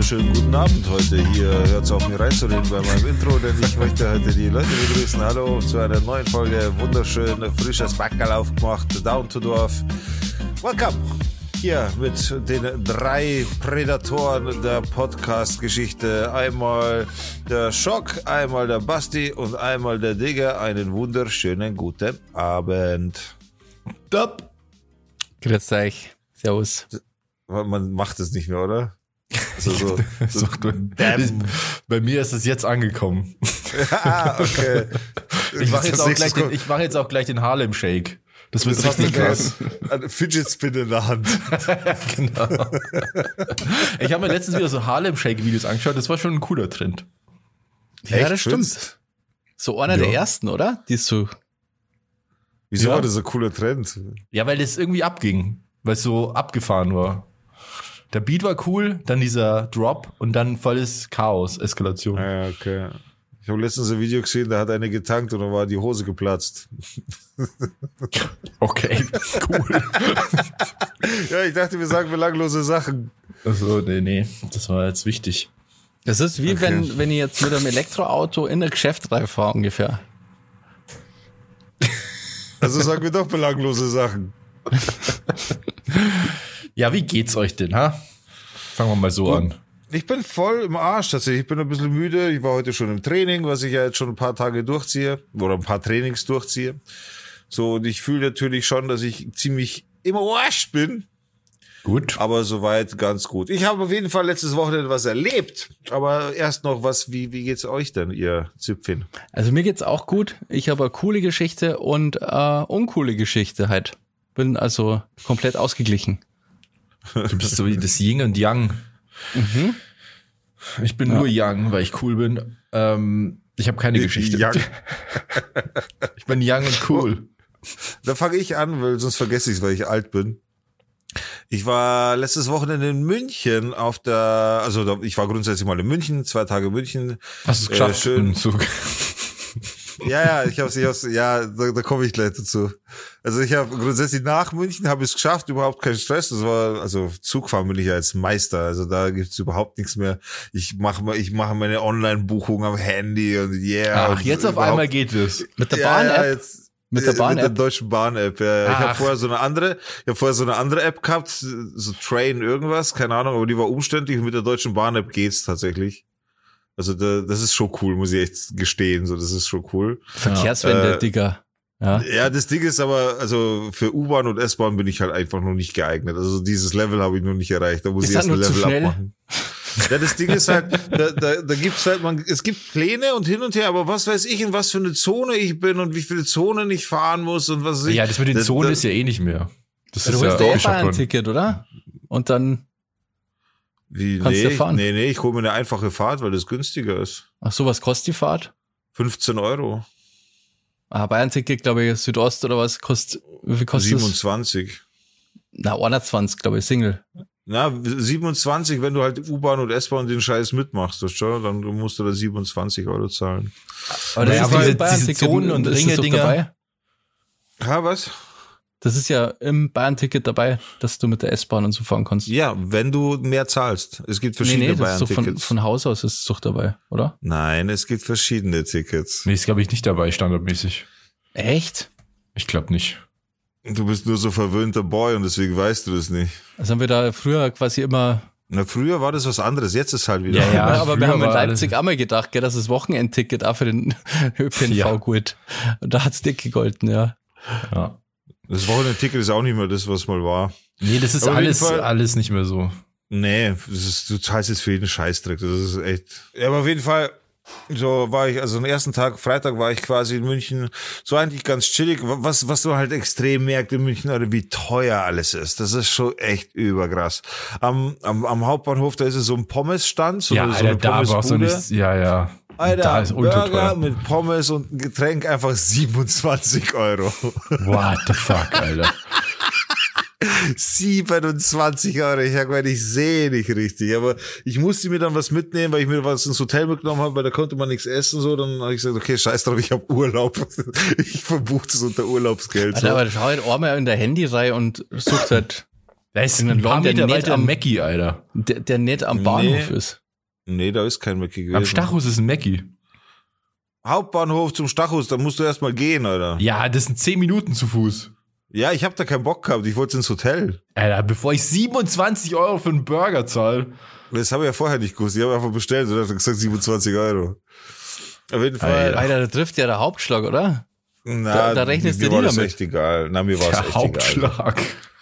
wunderschönen guten Abend heute. Hier hört es auf mir reinzureden bei meinem Intro, denn ich möchte heute die Leute begrüßen. Hallo zu einer neuen Folge. Wunderschön, frisches Backerl aufgemacht, Down to Dorf. Welcome! Hier mit den drei Prädatoren der Podcast-Geschichte. Einmal der Schock, einmal der Basti und einmal der Digger. Einen wunderschönen guten Abend. Stopp. Grüß euch. Servus. Man macht es nicht mehr, oder? Also so, so, Bei mir ist es jetzt angekommen. ah, okay. Ich mache jetzt, auch gleich den, ich mach jetzt auch gleich den Harlem Shake. Das wird richtig krass. Ein Fidget Spin in der Hand. genau. Ich habe mir letztens wieder so Harlem Shake Videos angeschaut. Das war schon ein cooler Trend. Ja, Echt? das stimmt. So einer ja. der ersten, oder? Die ist so. Wieso ja. war das so ein cooler Trend? Ja, weil das irgendwie abging. Weil es so abgefahren war. Der Beat war cool, dann dieser Drop und dann volles Chaos, Eskalation. Ja, okay. Ich habe letztens ein Video gesehen, da hat eine getankt und dann war die Hose geplatzt. Okay, cool. ja, ich dachte, wir sagen belanglose Sachen. Also nee, nee, das war jetzt wichtig. Das ist wie okay. wenn, wenn ich jetzt mit einem Elektroauto in der Geschäft reinfahre ungefähr. Also sagen wir doch belanglose Sachen. Ja, wie geht's euch denn, ha? Fangen wir mal so Gut. an. Ich bin voll im Arsch tatsächlich. Ich bin ein bisschen müde. Ich war heute schon im Training, was ich ja jetzt schon ein paar Tage durchziehe oder ein paar Trainings durchziehe. So, und ich fühle natürlich schon, dass ich ziemlich im Arsch bin. Gut. Aber soweit ganz gut. Ich habe auf jeden Fall letztes Wochenende was erlebt. Aber erst noch was, wie, wie geht's euch denn, ihr Zipfin? Also mir geht's auch gut. Ich habe eine coole Geschichte und äh, uncoole Geschichte halt. Bin also komplett ausgeglichen. Du bist so wie das Yin und Yang. Mhm. Ich bin ja. nur Young, weil ich cool bin. Ähm, ich habe keine Geschichte. Young. ich bin Young und cool. Da fange ich an, weil sonst vergesse ich es, weil ich alt bin. Ich war letztes Wochenende in München auf der, also ich war grundsätzlich mal in München, zwei Tage in München. Hast du es geschafft? Äh, schön. Zug. Ja, ja, ich hab's, ich hab's, ja, da, da komme ich gleich dazu. Also ich habe grundsätzlich nach München habe ich es geschafft, überhaupt kein Stress. Das war, also Zugfahren bin ich ja als Meister, also da gibt's überhaupt nichts mehr. Ich mache ich mache meine Online-Buchung am Handy und yeah. Ach, jetzt auf einmal geht es. Mit der Bahn-App? Ja, mit der Bahn-App? Mit der deutschen Bahn-App, ja. Ich habe vorher so eine andere, ich habe vorher so eine andere App gehabt, so Train irgendwas, keine Ahnung, aber die war umständlich und mit der deutschen Bahn-App geht's tatsächlich. Also da, das ist schon cool, muss ich echt gestehen. So, das ist schon cool. Verkehrswende, äh, Digga. Ja. ja, das Ding ist aber, also für U-Bahn und S-Bahn bin ich halt einfach noch nicht geeignet. Also dieses Level habe ich noch nicht erreicht. Da muss ist ich erst ein Level abmachen. Ja, das Ding ist halt, da, da, da gibt's halt, man, es gibt Pläne und hin und her, aber was weiß ich, in was für eine Zone ich bin und wie viele Zonen ich fahren muss und was ich. Ja, das mit den Zonen ist ja eh nicht mehr. Das du ist ja auch ein Ticket, oder? Und dann wie, Kannst nee, du fahren? nee, nee, ich hole mir eine einfache Fahrt, weil das günstiger ist. Ach so, was kostet die Fahrt? 15 Euro. Ah, Bayern-Ticket, glaube ich, Südost oder was kostet, wie viel kostet 27. Das? Na, 120, glaube ich, Single. Na, 27, wenn du halt U-Bahn und S-Bahn den Scheiß mitmachst, das schon, dann musst du da 27 Euro zahlen. Aber das naja, ist diese, diese Zonen und Ringe-Dinger. Ja, was? Das ist ja im Bayern-Ticket dabei, dass du mit der S-Bahn und so fahren kannst. Ja, wenn du mehr zahlst. Es gibt verschiedene nee, nee, Bayern-Tickets. Von, von Haus aus ist es doch dabei, oder? Nein, es gibt verschiedene Tickets. Nee, ist glaube ich nicht dabei, standardmäßig. Echt? Ich glaube nicht. Du bist nur so verwöhnter Boy und deswegen weißt du das nicht. Also haben wir da früher quasi immer na, früher war das was anderes, jetzt ist halt wieder. Ja, ja aber wir haben in Leipzig einmal gedacht, gell, dass das Wochenendticket auch für den ÖPNV ja. gut. Und da hat's dick gegolten, ja. Ja. Das Wochenende-Ticket ist auch nicht mehr das, was mal war. Nee, das ist alles, alles nicht mehr so. Nee, das ist, du zahlst jetzt für jeden Scheißdreck. Das ist echt. Ja, aber auf jeden Fall, so war ich, also am ersten Tag, Freitag war ich quasi in München, so eigentlich ganz chillig. Was, was du halt extrem merkst in München, oder wie teuer alles ist. Das ist schon echt überkrass. Am, am, am Hauptbahnhof, da ist es so ein Pommesstand, so, ja, so Alter, eine da brauchst du nicht, ja, ja. Alter, da ist Burger mit Pommes und ein Getränk einfach 27 Euro. What the fuck, Alter. 27 Euro. Ich sag mal, ich sehe nicht richtig. Aber ich musste mir dann was mitnehmen, weil ich mir was ins Hotel mitgenommen habe, weil da konnte man nichts essen. So, dann habe ich gesagt, okay, scheiß drauf, ich habe Urlaub. Ich verbuche das unter Urlaubsgeld. Alter, so. aber schau halt einmal in der Handyreihe und sucht halt Da ist ein paar Meter weiter am Mackie, Alter. Der, der nicht am Bahnhof nee. ist. Nee, da ist kein Mackie gewesen. Am Stachus ist ein Mackie. Hauptbahnhof zum Stachus, da musst du erstmal gehen, Alter. Ja, das sind zehn Minuten zu Fuß. Ja, ich hab da keinen Bock gehabt. Ich wollte ins Hotel. Alter, bevor ich 27 Euro für einen Burger zahle. Das habe ich ja vorher nicht gewusst. Ich habe einfach bestellt und hat gesagt 27 Euro. Auf jeden Fall. Alter, da trifft ja der Hauptschlag, oder? Na, da, da rechnest du dir damit. echt egal. Na, mir war es echt Hauptschlag. egal.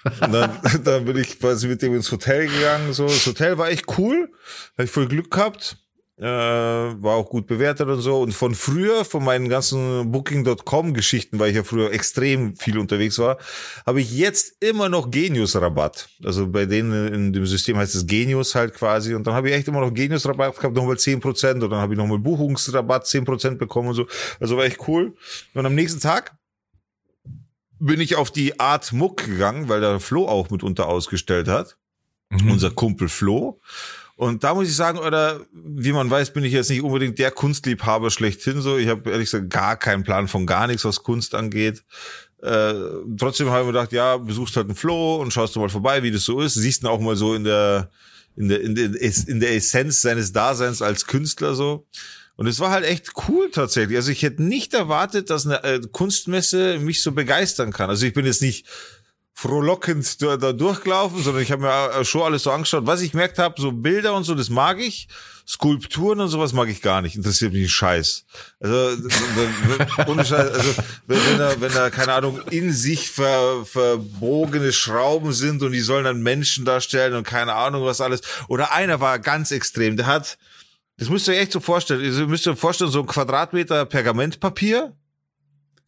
Und dann, dann bin ich quasi mit dem ins Hotel gegangen. So, das Hotel war echt cool. Habe ich voll Glück gehabt äh, war auch gut bewertet und so. Und von früher, von meinen ganzen Booking.com-Geschichten, weil ich ja früher extrem viel unterwegs war, habe ich jetzt immer noch Genius-Rabatt. Also bei denen in dem System heißt es Genius halt quasi. Und dann habe ich echt immer noch Genius-Rabatt gehabt, nochmal 10% und dann habe ich nochmal Buchungsrabatt 10% bekommen und so. Also war echt cool. Und am nächsten Tag bin ich auf die Art Muck gegangen, weil der Flo auch mitunter ausgestellt hat. Mhm. Unser Kumpel Flo. Und da muss ich sagen, oder wie man weiß, bin ich jetzt nicht unbedingt der Kunstliebhaber schlechthin so. Ich habe ehrlich gesagt gar keinen Plan von gar nichts, was Kunst angeht. Äh, trotzdem habe ich mir gedacht, ja, besuchst halt einen Floh und schaust du mal vorbei, wie das so ist. Siehst ihn auch mal so in der, in der, in der, in der Essenz seines Daseins als Künstler so. Und es war halt echt cool tatsächlich. Also ich hätte nicht erwartet, dass eine äh, Kunstmesse mich so begeistern kann. Also ich bin jetzt nicht frohlockend da, da durchgelaufen, sondern ich habe mir schon alles so angeschaut. Was ich merkt habe, so Bilder und so, das mag ich. Skulpturen und sowas mag ich gar nicht. Interessiert mich Scheiß. Also, ohne Scheiß, also wenn, wenn, da, wenn da, keine Ahnung, in sich ver, verbogene Schrauben sind und die sollen dann Menschen darstellen und keine Ahnung was alles. Oder einer war ganz extrem, der hat, das müsst ihr euch echt so vorstellen, ihr müsst euch vorstellen, so ein Quadratmeter Pergamentpapier.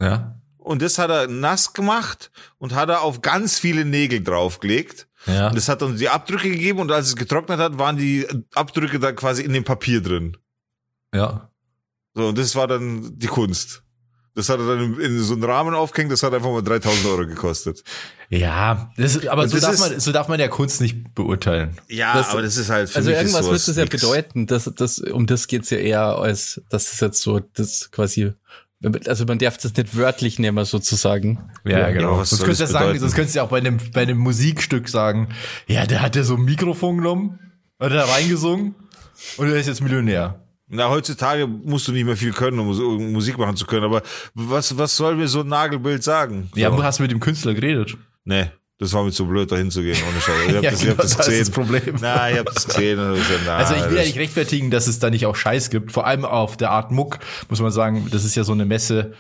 Ja und das hat er nass gemacht und hat er auf ganz viele Nägel draufgelegt. Ja. Und das hat dann die Abdrücke gegeben und als es getrocknet hat, waren die Abdrücke da quasi in dem Papier drin. Ja. So, und das war dann die Kunst. Das hat er dann in, so einen Rahmen aufgehängt, das hat einfach mal 3000 Euro gekostet. Ja, das, aber so, das darf man, so darf man ja Kunst nicht beurteilen. Ja, das, aber das ist halt für Also irgendwas wird das ja bedeuten, dass, dass, um das geht's ja eher als, dass das jetzt so, das quasi also man darf das nicht wörtlich nehmen, sozusagen. Ja, ja genau. Ja, sonst könntest du sagen, sonst könntest du ja auch bei einem, bei einem Musikstück sagen, ja, der hat ja so ein Mikrofon genommen, hat da reingesungen und er ist jetzt Millionär. Na, heutzutage musst du nicht mehr viel können, um Musik machen zu können, aber was, was soll mir so ein Nagelbild sagen? Ja, so. du hast mit dem Künstler geredet. Nee. Das war mir zu blöd, da hinzugehen, ohne Scheiße. Ich hab ja, das, genau, ich hab das gesehen. Das, das Problem. Na, ich hab das gesehen. Ich na, also ich will ja nicht rechtfertigen, dass es da nicht auch Scheiß gibt. Vor allem auf der Art Muck, muss man sagen, das ist ja so eine Messe,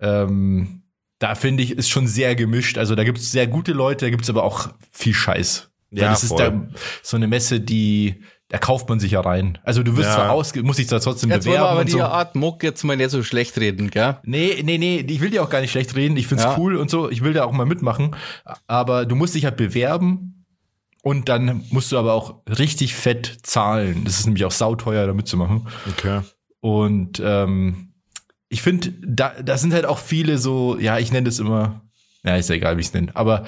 ähm, da finde ich, ist schon sehr gemischt. Also da gibt es sehr gute Leute, da gibt es aber auch viel Scheiß. Ja, das voll. ist da so eine Messe, die da kauft man sich ja rein. Also du wirst ja. zwar aus, muss dich zwar trotzdem jetzt bewerben. Jetzt aber die so. Art Muck jetzt mal nicht so schlecht reden, gell? Nee, nee, nee, ich will dir auch gar nicht schlecht reden. Ich find's ja. cool und so. Ich will da auch mal mitmachen. Aber du musst dich halt bewerben und dann musst du aber auch richtig fett zahlen. Das ist nämlich auch sauteuer, da mitzumachen. Okay. Und ähm, ich finde, da, da sind halt auch viele so, ja, ich nenne das immer, ja, ist ja egal, wie ich es nenne, aber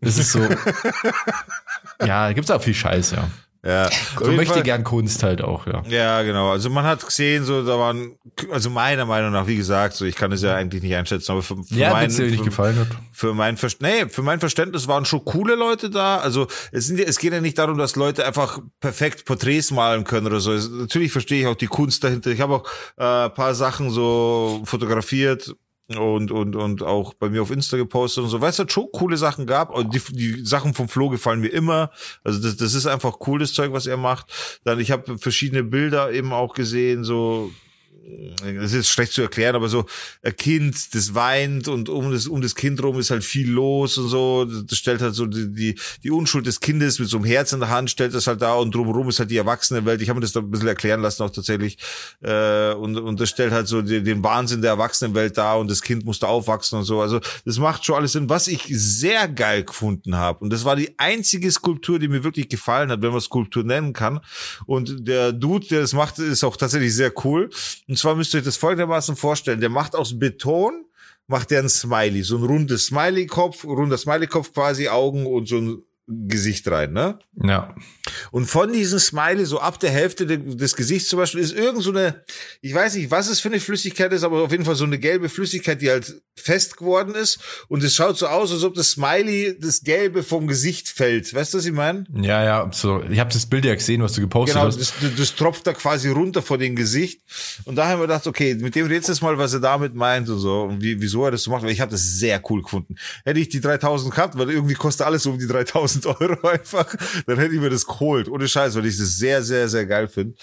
das ist so, ja, gibt's auch viel Scheiß, ja. Ja, so möchte Fall, gern Kunst halt auch, ja. Ja, genau. Also man hat gesehen, so da waren, also meiner Meinung nach, wie gesagt, so ich kann es ja eigentlich nicht einschätzen, aber für, für ja, mein, dir nicht gefallen hat. Für mein Verständnis, nee, für mein Verständnis waren schon coole Leute da. Also es sind es geht ja nicht darum, dass Leute einfach perfekt Porträts malen können oder so. Es, natürlich verstehe ich auch die Kunst dahinter. Ich habe auch äh, paar Sachen so fotografiert und, und, und auch bei mir auf Insta gepostet und so, weil es halt schon coole Sachen gab. Die, die Sachen vom Flo gefallen mir immer. Also das, das ist einfach cooles Zeug, was er macht. Dann, ich habe verschiedene Bilder eben auch gesehen, so es ist schlecht zu erklären, aber so ein Kind, das weint und um das, um das Kind rum ist halt viel los und so. Das stellt halt so die, die, die Unschuld des Kindes mit so einem Herz in der Hand, stellt das halt da und drumherum ist halt die Erwachsenenwelt. Ich habe mir das da ein bisschen erklären lassen auch tatsächlich. Äh, und, und das stellt halt so die, den Wahnsinn der Erwachsenenwelt da und das Kind muss da aufwachsen und so. Also das macht schon alles Sinn. Was ich sehr geil gefunden habe, und das war die einzige Skulptur, die mir wirklich gefallen hat, wenn man Skulptur nennen kann. Und der Dude, der das macht, ist auch tatsächlich sehr cool. Und zwar müsst ihr euch das folgendermaßen vorstellen. Der macht aus Beton, macht der ein Smiley, so ein rundes Smiley-Kopf, runder Smiley-Kopf quasi, Augen und so ein Gesicht rein, ne? Ja. Und von diesem Smiley, so ab der Hälfte des Gesichts zum Beispiel, ist irgend so eine, ich weiß nicht, was es für eine Flüssigkeit ist, aber auf jeden Fall so eine gelbe Flüssigkeit, die halt fest geworden ist. Und es schaut so aus, als ob das Smiley, das Gelbe vom Gesicht fällt. Weißt du, was ich meine? Ja, ja, so. Ich habe das Bild ja gesehen, was du gepostet genau, hast. Das, das tropft da quasi runter vor dem Gesicht. Und da haben wir gedacht, okay, mit dem redest du mal, was er damit meint und so. Und wie, wieso er das so macht. Weil ich habe das sehr cool gefunden. Hätte ich die 3000 gehabt, weil irgendwie kostet alles um die 3000 Euro einfach, dann hätte ich mir das geholt. Ohne Scheiß, weil ich das sehr, sehr, sehr geil finde.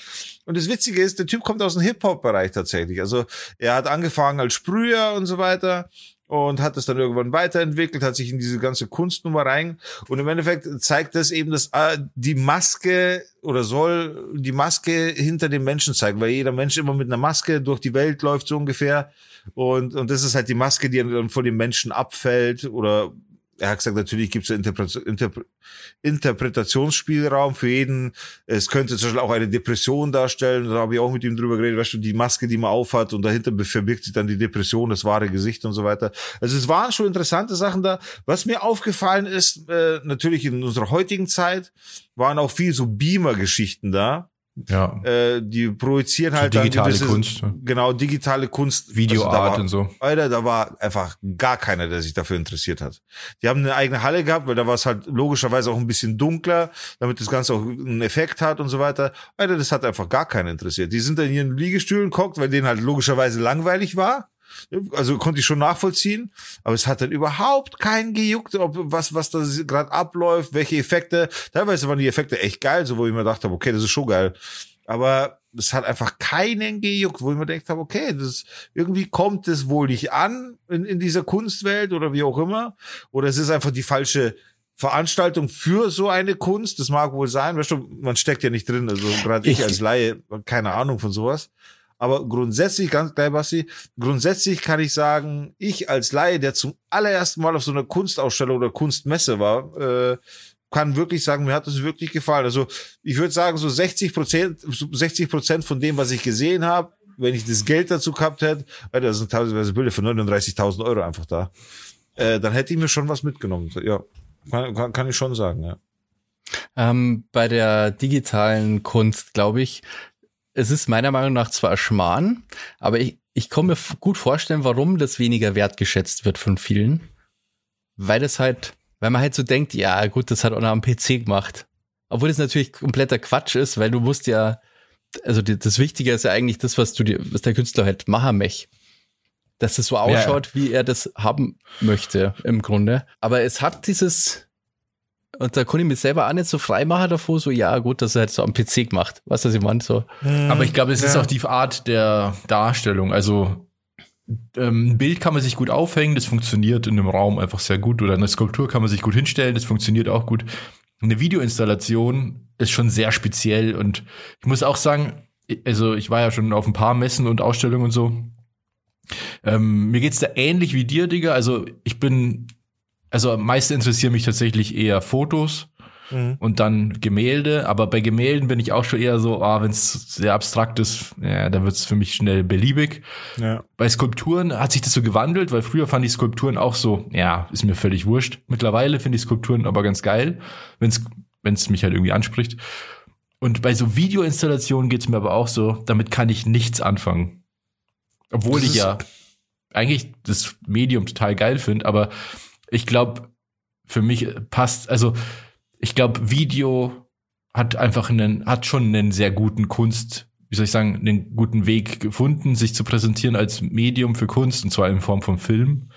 Und das Witzige ist, der Typ kommt aus dem Hip-Hop-Bereich tatsächlich. Also er hat angefangen als Sprüher und so weiter und hat es dann irgendwann weiterentwickelt, hat sich in diese ganze Kunstnummer rein und im Endeffekt zeigt das eben, dass äh, die Maske oder soll die Maske hinter dem Menschen zeigen, weil jeder Mensch immer mit einer Maske durch die Welt läuft so ungefähr und und das ist halt die Maske, die dann von dem Menschen abfällt oder er hat gesagt, natürlich gibt es Interpre Interpre Interpretationsspielraum für jeden. Es könnte zum Beispiel auch eine Depression darstellen. Da habe ich auch mit ihm drüber geredet, weißt du, die Maske, die man aufhat und dahinter verbirgt sich dann die Depression, das wahre Gesicht und so weiter. Also es waren schon interessante Sachen da. Was mir aufgefallen ist, äh, natürlich in unserer heutigen Zeit, waren auch viel so Beamer-Geschichten da. Ja. Äh, die projizieren halt so digitale dann gewisse, Kunst. Genau, digitale Kunst. Videoart also da war, und so. Alter, da war einfach gar keiner, der sich dafür interessiert hat. Die haben eine eigene Halle gehabt, weil da war es halt logischerweise auch ein bisschen dunkler, damit das Ganze auch einen Effekt hat und so weiter. Alter, das hat einfach gar keiner interessiert. Die sind dann in Liegestühlen geguckt, weil denen halt logischerweise langweilig war. Also konnte ich schon nachvollziehen, aber es hat dann überhaupt keinen gejuckt, ob was was da gerade abläuft, welche Effekte. Teilweise waren die Effekte echt geil, so wo ich mir dachte, okay, das ist schon geil. Aber es hat einfach keinen gejuckt, wo ich mir gedacht habe, okay, das irgendwie kommt es wohl nicht an in, in dieser Kunstwelt oder wie auch immer, oder es ist einfach die falsche Veranstaltung für so eine Kunst. Das mag wohl sein, weißt du, man steckt ja nicht drin. Also gerade ich, ich als Laie, keine Ahnung von sowas. Aber grundsätzlich, ganz geil, Basti, grundsätzlich kann ich sagen, ich als Laie, der zum allerersten Mal auf so einer Kunstausstellung oder Kunstmesse war, äh, kann wirklich sagen, mir hat es wirklich gefallen. Also ich würde sagen, so 60 Prozent, 60 Prozent von dem, was ich gesehen habe, wenn ich das Geld dazu gehabt hätte, da sind teilweise Bilder für 39.000 Euro einfach da, äh, dann hätte ich mir schon was mitgenommen. Ja, kann, kann, kann ich schon sagen, ja. Ähm, bei der digitalen Kunst, glaube ich, es ist meiner Meinung nach zwar Schmarrn, aber ich, ich kann mir gut vorstellen, warum das weniger wertgeschätzt wird von vielen. Weil das halt, weil man halt so denkt, ja gut, das hat auch noch am PC gemacht. Obwohl das natürlich kompletter Quatsch ist, weil du musst ja, also die, das Wichtige ist ja eigentlich das, was du dir, was der Künstler halt machen möchte. Dass es so ausschaut, ja. wie er das haben möchte, im Grunde. Aber es hat dieses, und da konnte ich mich selber auch nicht so frei machen davor, so, ja, gut, dass er halt so am PC gemacht. Was das meine? So. Aber ich glaube, es ja. ist auch die Art der Darstellung. Also, ähm, ein Bild kann man sich gut aufhängen, das funktioniert in einem Raum einfach sehr gut. Oder eine Skulptur kann man sich gut hinstellen, das funktioniert auch gut. Eine Videoinstallation ist schon sehr speziell und ich muss auch sagen, also ich war ja schon auf ein paar Messen und Ausstellungen und so. Ähm, mir geht's da ähnlich wie dir, Digga. Also ich bin also am meisten interessieren mich tatsächlich eher Fotos mhm. und dann Gemälde. Aber bei Gemälden bin ich auch schon eher so, ah, wenn es sehr abstrakt ist, ja, dann wird es für mich schnell beliebig. Ja. Bei Skulpturen hat sich das so gewandelt, weil früher fand ich Skulpturen auch so, ja, ist mir völlig wurscht. Mittlerweile finde ich Skulpturen aber ganz geil, wenn es mich halt irgendwie anspricht. Und bei so Videoinstallationen geht's mir aber auch so, damit kann ich nichts anfangen. Obwohl das ich ja eigentlich das Medium total geil finde, aber ich glaube, für mich passt, also ich glaube, Video hat einfach einen, hat schon einen sehr guten Kunst, wie soll ich sagen, einen guten Weg gefunden, sich zu präsentieren als Medium für Kunst und zwar in Form von Film.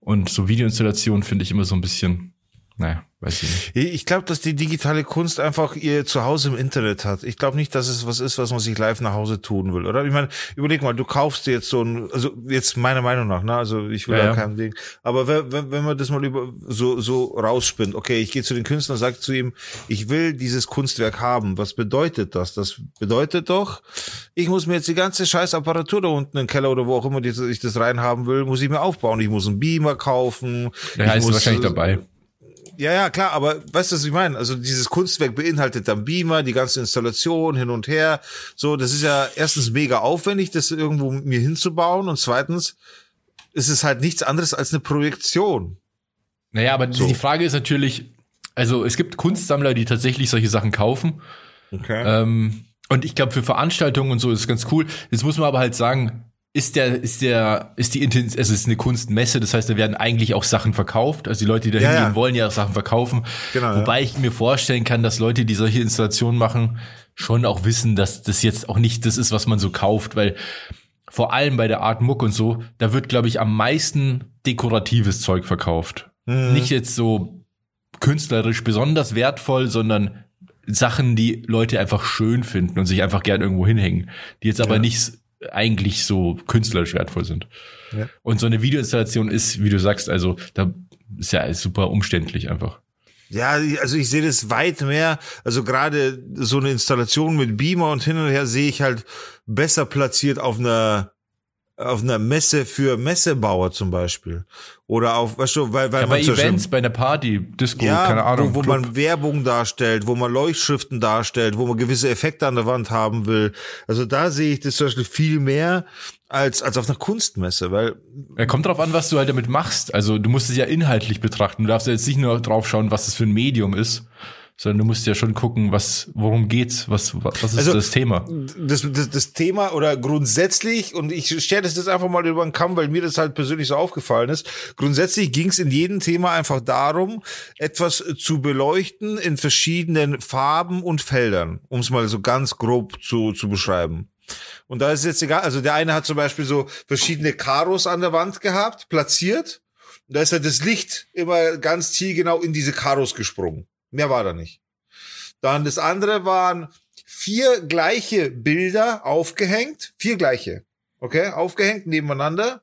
Und so Videoinstallationen finde ich immer so ein bisschen, naja, weiß ich nicht. Ich glaube, dass die digitale Kunst einfach ihr Zuhause im Internet hat. Ich glaube nicht, dass es was ist, was man sich live nach Hause tun will, oder? Ich meine, überleg mal, du kaufst dir jetzt so ein, also jetzt meiner Meinung nach, ne? Also ich will ja, ja. kein Ding. Aber wenn, wenn, wenn man das mal über so so rausspinnt, okay, ich gehe zu den Künstlern, sage zu ihm, ich will dieses Kunstwerk haben. Was bedeutet das? Das bedeutet doch, ich muss mir jetzt die ganze scheiß Apparatur da unten im Keller oder wo auch immer ich das reinhaben will, muss ich mir aufbauen. Ich muss einen Beamer kaufen. Ja, ist muss, wahrscheinlich dabei ja, ja, klar, aber weißt du, was ich meine? Also dieses Kunstwerk beinhaltet dann Beamer, die ganze Installation hin und her. So, das ist ja erstens mega aufwendig, das irgendwo mir hinzubauen und zweitens ist es halt nichts anderes als eine Projektion. Naja, aber so. die Frage ist natürlich, also es gibt Kunstsammler, die tatsächlich solche Sachen kaufen. Okay. Ähm, und ich glaube, für Veranstaltungen und so ist es ganz cool. Jetzt muss man aber halt sagen, ist der, ist der, ist die Intens es ist eine Kunstmesse, das heißt, da werden eigentlich auch Sachen verkauft. Also die Leute, die da Ja, hingehen, ja. wollen ja auch Sachen verkaufen. Genau, Wobei ich mir vorstellen kann, dass Leute, die solche Installationen machen, schon auch wissen, dass das jetzt auch nicht das ist, was man so kauft, weil vor allem bei der Art Muck und so, da wird, glaube ich, am meisten dekoratives Zeug verkauft. Mhm. Nicht jetzt so künstlerisch besonders wertvoll, sondern Sachen, die Leute einfach schön finden und sich einfach gern irgendwo hinhängen, die jetzt aber Ja. nicht eigentlich so künstlerisch wertvoll sind. Ja. Und so eine Videoinstallation ist, wie du sagst, also da ist ja super umständlich einfach. Ja, also ich sehe das weit mehr. Also gerade so eine Installation mit Beamer und hin und her sehe ich halt besser platziert auf einer auf einer Messe für Messebauer zum Beispiel oder auf, weißt du, weil weil Ja, bei man Beispiel- Events, bei einer Party, Disco, ja, keine Ahnung. wo, wo man Werbung darstellt, wo man Leuchtschriften darstellt, wo man gewisse Effekte an der Wand haben will. Also da sehe ich das zum Beispiel viel mehr als als auf einer Kunstmesse, weil Ja, kommt drauf an, was du halt damit machst. Also du musst es ja inhaltlich betrachten. Du darfst ja jetzt nicht nur drauf schauen, was es für ein Medium ist, sondern du musst ja schon gucken, was, worum geht's, was, was ist Also, das Thema. das, das, das Thema oder grundsätzlich, und ich stelle das jetzt einfach mal über den Kamm, weil mir das halt persönlich so aufgefallen ist, grundsätzlich ging es in jedem Thema einfach darum, etwas zu beleuchten in verschiedenen Farben und Feldern, um es mal so ganz grob zu, zu beschreiben. Und da ist jetzt egal, also der eine hat zum Beispiel so verschiedene Karos an der Wand gehabt, platziert. Und da ist ja das Licht immer ganz zielgenau in diese Karos gesprungen. Mehr war da nicht. Dann das andere waren vier gleiche Bilder aufgehängt, vier gleiche, okay, aufgehängt nebeneinander.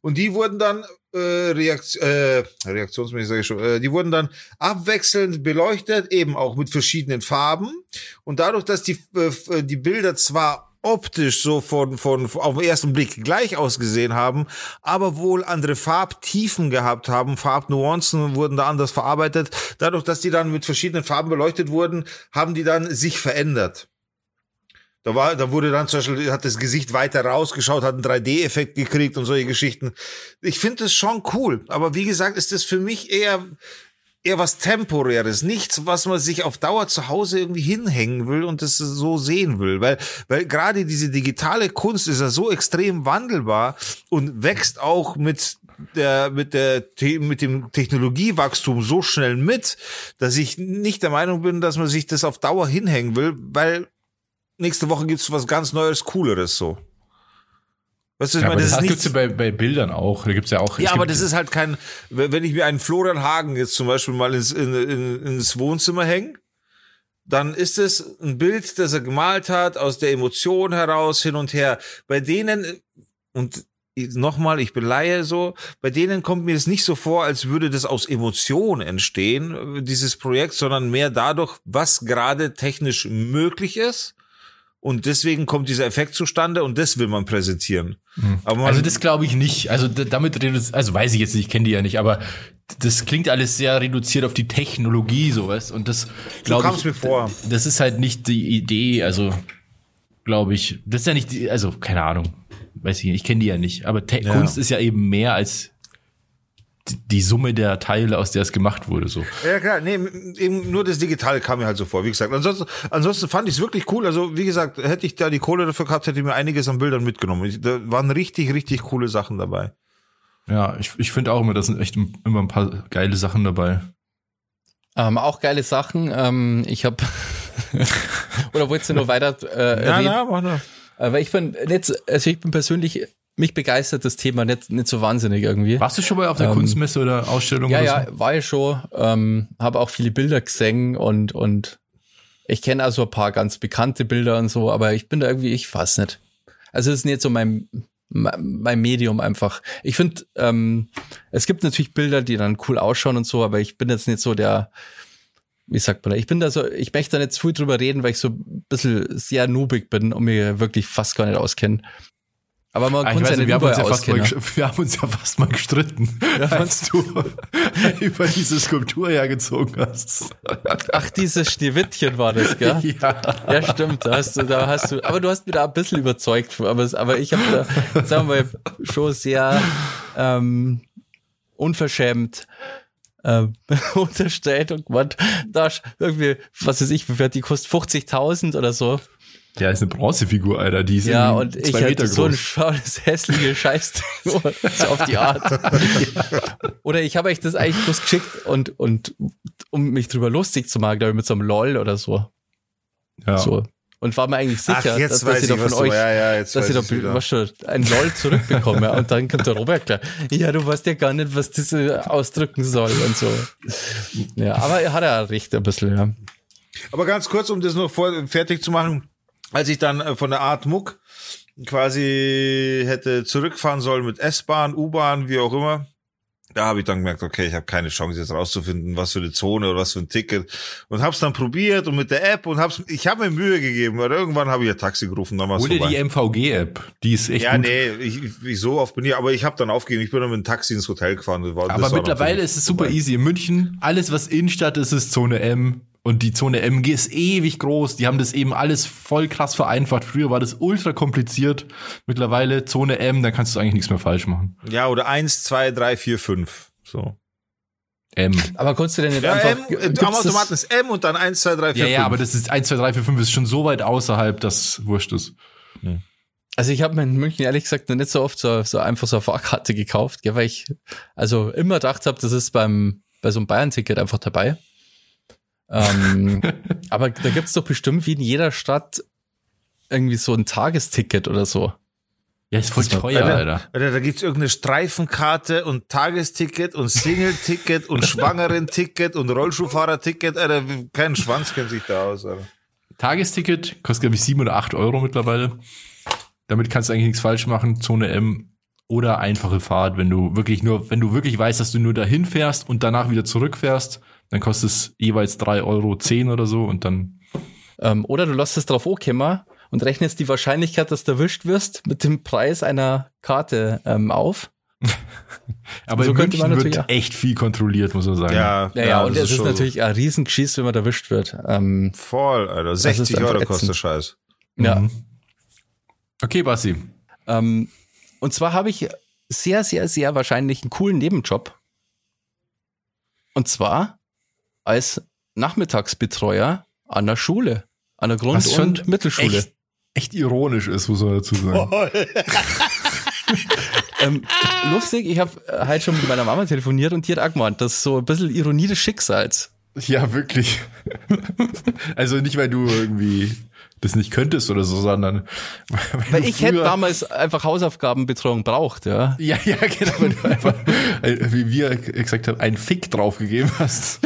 Und die wurden dann äh, Reakt äh, reaktionsmäßig sage ich schon, äh, die wurden dann abwechselnd beleuchtet, eben auch mit verschiedenen Farben. Und dadurch, dass die äh, die Bilder zwar optisch so von, von auf den ersten Blick gleich ausgesehen haben, aber wohl andere Farbtiefen gehabt haben, Farbnuancen wurden da anders verarbeitet. Dadurch, dass die dann mit verschiedenen Farben beleuchtet wurden, haben die dann sich verändert. Da war, da wurde dann zum Beispiel, hat das Gesicht weiter rausgeschaut, hat einen 3D-Effekt gekriegt und solche Geschichten. Ich finde das schon cool. Aber wie gesagt, ist das für mich eher, eher was Temporäres. Nichts, was man sich auf Dauer zu Hause irgendwie hinhängen will und das so sehen will. Weil, weil gerade diese digitale Kunst ist ja so extrem wandelbar und wächst auch mit der, mit der, mit dem Technologiewachstum so schnell mit, dass ich nicht der Meinung bin, dass man sich das auf Dauer hinhängen will, weil nächste Woche gibt's was ganz Neues, Cooleres so. Weißt du, ich Ja, meine, aber das das ist gibt's ja bei, bei Bildern auch. Da gibt's ja auch. Ja, aber das ist halt kein, wenn wenn ich mir einen Florian Hagen jetzt zum Beispiel mal ins, in, in, ins Wohnzimmer hänge, dann ist es ein Bild, das er gemalt hat, aus der Emotion heraus, hin und her. Bei denen, und nochmal, ich bin Laie so, bei denen kommt mir das nicht so vor, als würde das aus Emotion entstehen, dieses Projekt, sondern mehr dadurch, was gerade technisch möglich ist. Und deswegen kommt dieser Effekt zustande und das will man präsentieren. Aber man, also das glaube ich nicht. Also damit redet, also weiß ich jetzt nicht, ich kenne die ja nicht, aber das klingt alles sehr reduziert auf die Technologie sowas und das glaube ich. mir vor. Das ist halt nicht die Idee. Also glaube ich, das ist ja nicht, die, also keine Ahnung, weiß ich nicht, ich kenne die ja nicht. Aber Te Ja. Kunst ist ja eben mehr als die, Summe der Teile, aus der es gemacht wurde. So. Ja, klar, nee, eben nur das Digitale kam mir halt so vor, wie gesagt. Ansonsten, ansonsten fand ich es wirklich cool. Also, wie gesagt, hätte ich da die Kohle dafür gehabt, hätte ich mir einiges an Bildern mitgenommen. Ich, da waren richtig, richtig coole Sachen dabei. Ja, ich, ich finde auch immer, da sind echt immer ein paar geile Sachen dabei. Ähm, auch geile Sachen. Ähm, ich habe oder wolltest du nur weiter äh, Ja, na, mach nur. Aber ich bin nicht, also ich bin persönlich mich begeistert das Thema nicht nicht so wahnsinnig irgendwie. Warst du schon mal auf der Ähm, Kunstmesse oder Ausstellung? Ja, oder ja, So? war ich schon. Ähm, habe auch viele Bilder gesehen und und ich kenne also ein paar ganz bekannte Bilder und so, aber ich bin da irgendwie, ich weiß nicht. Also es ist nicht so mein mein mein Medium einfach. Ich finde, ähm, es gibt natürlich Bilder, die dann cool ausschauen und so, aber ich bin jetzt nicht so der, wie sagt man da, ich bin da so, ich möchte da nicht zu viel drüber reden, weil ich so ein bisschen sehr noobig bin und mir wirklich fast gar nicht auskenne. Aber man Ah, nicht, nicht wir, haben uns ja fast mal, wir haben uns ja fast mal gestritten, als du über diese Skulptur hergezogen hast. Ach, dieses Schneewittchen war das, gell? Ja. Ja, stimmt. Da hast du, da hast du, aber du hast mir da ein bisschen überzeugt. Aber, aber ich habe da, sagen wir mal, schon sehr ähm, unverschämt ähm, unterstellt und gemeint, da irgendwie, was weiß ich, wie viel hat die kostet 50.000 oder so. Ja, ist eine Bronzefigur, Alter. Die ist Ja, und ich hatte Meter so ein groß. schaues, hässliche Scheiß so auf die Art. Oder ich habe euch das eigentlich bloß geschickt und, und um mich drüber lustig zu machen, glaube ich, mit so einem LOL oder so. Ja. so. Und war mir eigentlich sicher, Ach, jetzt dass, dass ich da von euch, ja, ja, jetzt dass ich da wieder. was schon ein LOL zurückbekomme. und dann kommt der Robert klar. Ja, du weißt ja gar nicht, was das äh, ausdrücken soll und so. Ja, aber er hat ja recht ein bisschen, ja. Aber ganz kurz, um das noch vor, fertig zu machen, als ich dann äh, von der Art Muck quasi hätte zurückfahren sollen mit S-Bahn, U-Bahn, wie auch immer, da habe ich dann gemerkt, okay, ich habe keine Chance jetzt rauszufinden, was für eine Zone oder was für ein Ticket und hab's dann probiert und mit der App und hab's, ich habe mir Mühe gegeben, weil irgendwann habe ich ein Taxi gerufen, dann war's Hol dir vorbei. die MVG-App. Die ist echt ja, gut. nee, ich, ich, so oft bin ich, aber ich habe dann aufgegeben, ich bin dann mit dem Taxi ins Hotel gefahren. War, Aber mittlerweile ist es super vorbei. easy. In München, alles was Innenstadt ist, ist Zone M. Und die Zone MG ist ewig groß. Die haben das eben alles voll krass vereinfacht. Früher war das ultra kompliziert. Mittlerweile Zone M, da kannst du eigentlich nichts mehr falsch machen. Ja, oder eins, zwei, drei, vier, fünf. So. M. Aber konntest du denn nicht Ja, einfach. M, äh, am Automaten ist M und dann eins, zwei, drei, vier, Ja, ja, fünf. aber das ist 1, 2, 3, 4, 5 ist schon so weit außerhalb, dass wurscht ist. Also ich habe mir in München ehrlich gesagt noch nicht so oft so, so einfach so eine Fahrkarte gekauft, gell, weil ich also immer gedacht habe, das ist beim bei so einem Bayern-Ticket einfach dabei. Ähm, aber da gibt's doch bestimmt wie in jeder Stadt irgendwie so ein Tagesticket oder so. Ja, ist voll teuer, Alter, Alter. Alter, da gibt's irgendeine Streifenkarte und Tagesticket und Single-Ticket und Schwangeren-Ticket und Rollschuhfahrer-Ticket. Alter, kein Schwanz kennt sich da aus. Alter. Tagesticket kostet, glaube ich, 7 oder 8 Euro mittlerweile. Damit kannst du eigentlich nichts falsch machen. Zone M oder einfache Fahrt, wenn du wirklich nur, wenn du wirklich weißt, dass du nur dahin fährst und danach wieder zurückfährst, dann kostet es jeweils 3 Euro 10 oder so und dann. Ähm, oder du lässt es drauf ankommen und rechnest die Wahrscheinlichkeit, dass du erwischt wirst, mit dem Preis einer Karte ähm, auf. Aber So in könnte man München natürlich wird echt viel kontrolliert, muss man sagen. Ja, Ja, ja, und es ist schon natürlich ein Riesengeschiss, wenn man erwischt wird. Ähm, voll, Alter. ist 60 einfach Euro kostet der Scheiß. Ja. Mhm. Okay, Basti. Ähm, und zwar habe ich sehr, sehr, sehr wahrscheinlich einen coolen Nebenjob. Und zwar als Nachmittagsbetreuer an der Schule, an der Grund- und Mittelschule. Echt, echt ironisch ist, muss man dazu sagen. Ähm, lustig, ich habe halt schon mit meiner Mama telefoniert und die hat auch gemeint, das ist so ein bisschen Ironie des Schicksals. Ja, wirklich. also nicht, weil du irgendwie das nicht könntest oder so, sondern Weil du ich hätte damals einfach Hausaufgabenbetreuung braucht, ja. Ja, ja, genau, weil du einfach, äh, wie wir gesagt haben, einen Fick draufgegeben hast.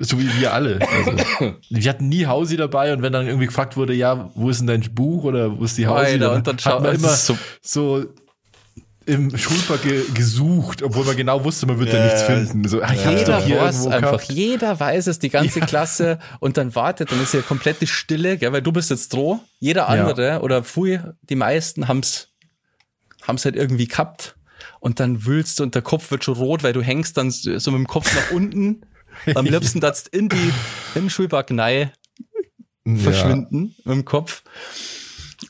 So wie wir alle. Also, wir hatten nie Hausi dabei und wenn dann irgendwie gefragt wurde, ja, wo ist denn dein Buch oder wo ist die Hausi, Alter, und dann hat man immer so- so, im Schulpark ge gesucht, obwohl man genau wusste, man wird da Ja, nichts finden. So, ah, ich hab's doch Jeder hier weiß einfach, gehabt. jeder weiß es, die ganze Klasse und dann wartet, dann ist ja komplette Stille, gell, weil du bist jetzt droh. Jeder andere oder früher, die meisten haben's haben's halt irgendwie gehabt und dann wühlst du und der Kopf wird schon rot, weil du hängst dann so mit dem Kopf nach unten. Am liebsten darfst in die in den Schulpark rein verschwinden dem Kopf.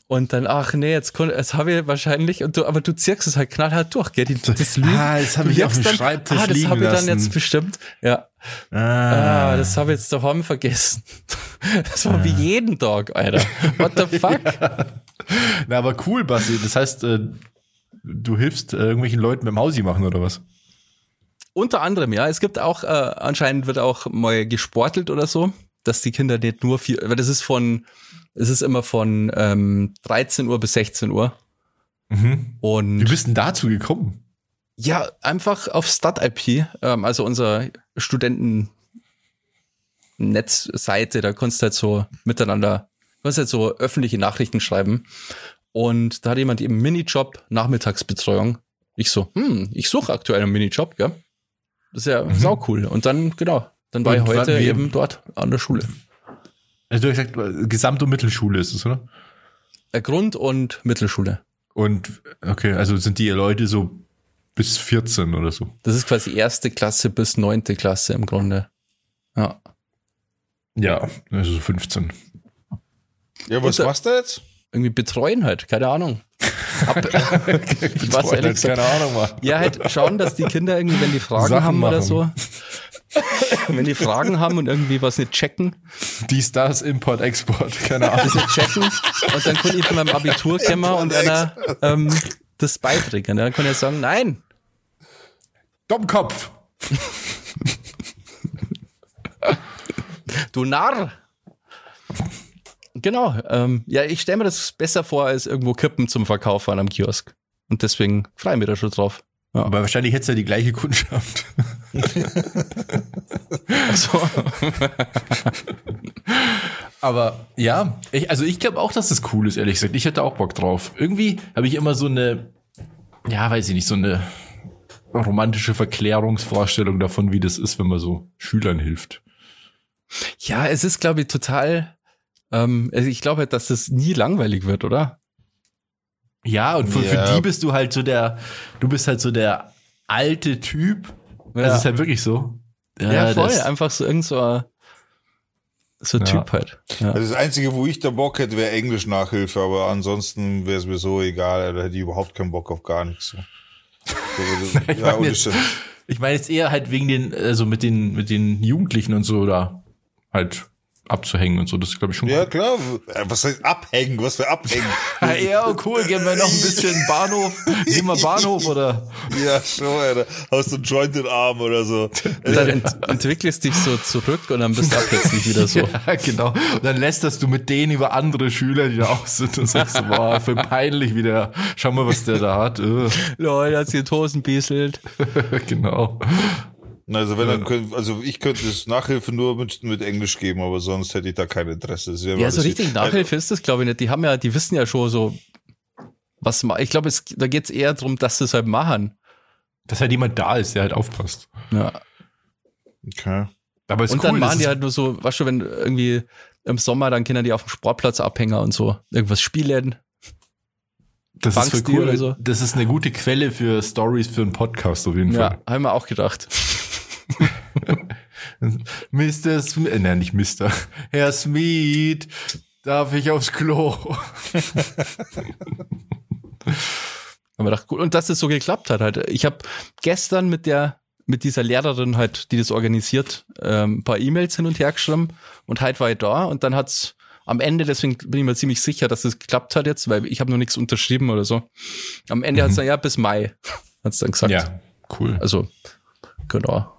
Und dann, ach nee, jetzt, jetzt habe ich wahrscheinlich, und du, aber du zirkst es halt knallhart durch, gell? Die, das Lügen. Ah, das hab Du ich auf dem Schreibtisch Ah, das habe ich dann jetzt bestimmt. Ja. Ah, das habe ich jetzt daheim vergessen. Das war wie jeden Tag, Alter. What the fuck? Na, aber cool, Basti. Das heißt, äh, du hilfst äh, irgendwelchen Leuten beim Hausi machen oder was? Unter anderem, ja. Es gibt auch, äh, anscheinend wird auch mal gesportelt oder so, dass die Kinder nicht nur vier, weil das ist von, es ist immer von ähm, 13 Uhr bis 16 Uhr. Mhm. Und Wie bist denn dazu gekommen? Ja, einfach auf StatIP, ähm, also unser Studenten-Netzseite, da kannst du halt so miteinander, kannst halt so öffentliche Nachrichten schreiben. Und da hat jemand eben Minijob, Nachmittagsbetreuung. Ich so, hm, ich suche aktuell einen Minijob, gell? Das ist ja sau cool. Und dann, genau, dann war Und ich heute eben dort an der Schule. Also du hast gesagt, Gesamt- und Mittelschule ist es, oder? Äh, Grund- und Mittelschule. Und okay, also sind die Leute so bis 14 oder so. Das ist quasi erste Klasse bis neunte Klasse im Grunde. Ja. Ja, also so 15. Ja, was Und, machst du jetzt? Irgendwie betreuen halt, keine Ahnung. Ab, ich weiß ehrlich gesagt, keine Ahnung mal. Ja, halt schauen, dass die Kinder irgendwie, wenn die Fragen Sachen haben oder machen. so, Wenn die Fragen haben und irgendwie was nicht checken, Die Stars Import Export, keine Ahnung. das nicht checken und dann kann ich von meinem Abitur kommen und einer ähm, das beiträgt. Dann kann ich sagen, nein, Dummkopf. du Narr. Genau, ähm, ja, ich stelle mir das besser vor, als irgendwo Kippen zum Verkauf an am Kiosk. Und deswegen freue ich mich da schon drauf. Aber wahrscheinlich hättest du ja die gleiche Kundschaft. So. Aber ja, ich, also ich glaube auch, dass das cool ist, ehrlich gesagt. Ich hätte auch Bock drauf. Irgendwie habe ich immer so eine, ja, weiß ich nicht, so eine romantische Verklärungsvorstellung davon, wie das ist, wenn man so Schülern hilft. Ja, es ist, glaube ich, total. Ähm, also ich glaube, dass das nie langweilig wird, oder? Ja, und für, Ja. für die bist du halt so der, du bist halt so der alte Typ. Das Ja. ist halt wirklich so. Ja, voll. das- Einfach so irgend so ein, so ein Ja. Typ halt. Ja. Also das Einzige, wo ich da Bock hätte, wäre Englisch-Nachhilfe, aber ansonsten wäre es mir so egal, da hätte ich überhaupt keinen Bock auf gar nichts. So. So, das, ja, meine jetzt-. Ich meine jetzt eher halt wegen den, also mit den, mit den Jugendlichen und so da halt abzuhängen und so. Das ist, glaube ich, schon ja klar, Äh, was heißt abhängen? Was für abhängen? Ja, oh, cool, gehen wir noch ein bisschen Bahnhof. Nehmen wir Bahnhof oder? ja, schon, Alter. Hast du einen Joint in den Arm oder so. Und dann ent entwickelst dich so zurück und dann bist du auch plötzlich wieder so. Ja, genau. Und dann lästerst du mit denen über andere Schüler, die da auch sind und sagst so, boah, voll peinlich wieder. Schau mal, was der da hat. Leute, hat sie die Hosen bieselt. genau. Also wenn dann könnt, also ich könnte es Nachhilfe nur mit, mit Englisch geben, aber sonst hätte ich da kein Interesse. Ja, so richtig Nachhilfe ist das, glaube ich, nicht. Die haben ja, die wissen ja schon so, was ich glaube, es, da geht's eher darum, dass sie es halt machen. Dass halt jemand da ist, der halt aufpasst. Ja. Okay. Aber ist Und cool. dann machen die halt nur so, weißt du, wenn irgendwie im Sommer, dann können die auf dem Sportplatz abhängen und so. Irgendwas spielen. das ist voll Bankstil cool. oder so. Das ist eine gute Quelle für Stories für einen Podcast auf jeden Ja, Fall. haben wir auch gedacht. Mr. Smith, äh, nein, nicht Mr. Herr Smith, darf ich aufs Klo? Wir gedacht, cool. Und dass das so geklappt hat halt. Ich habe gestern mit der, mit dieser Lehrerin halt, die das organisiert, ähm, ein paar E-Mails hin und her geschrieben und halt war ich da und dann hat's am Ende, deswegen bin ich mir ziemlich sicher, dass es geklappt hat jetzt, weil ich habe noch nichts unterschrieben oder so. Am Ende hat's dann ja bis Mai, hat's dann gesagt. Ja, cool. Also, genau.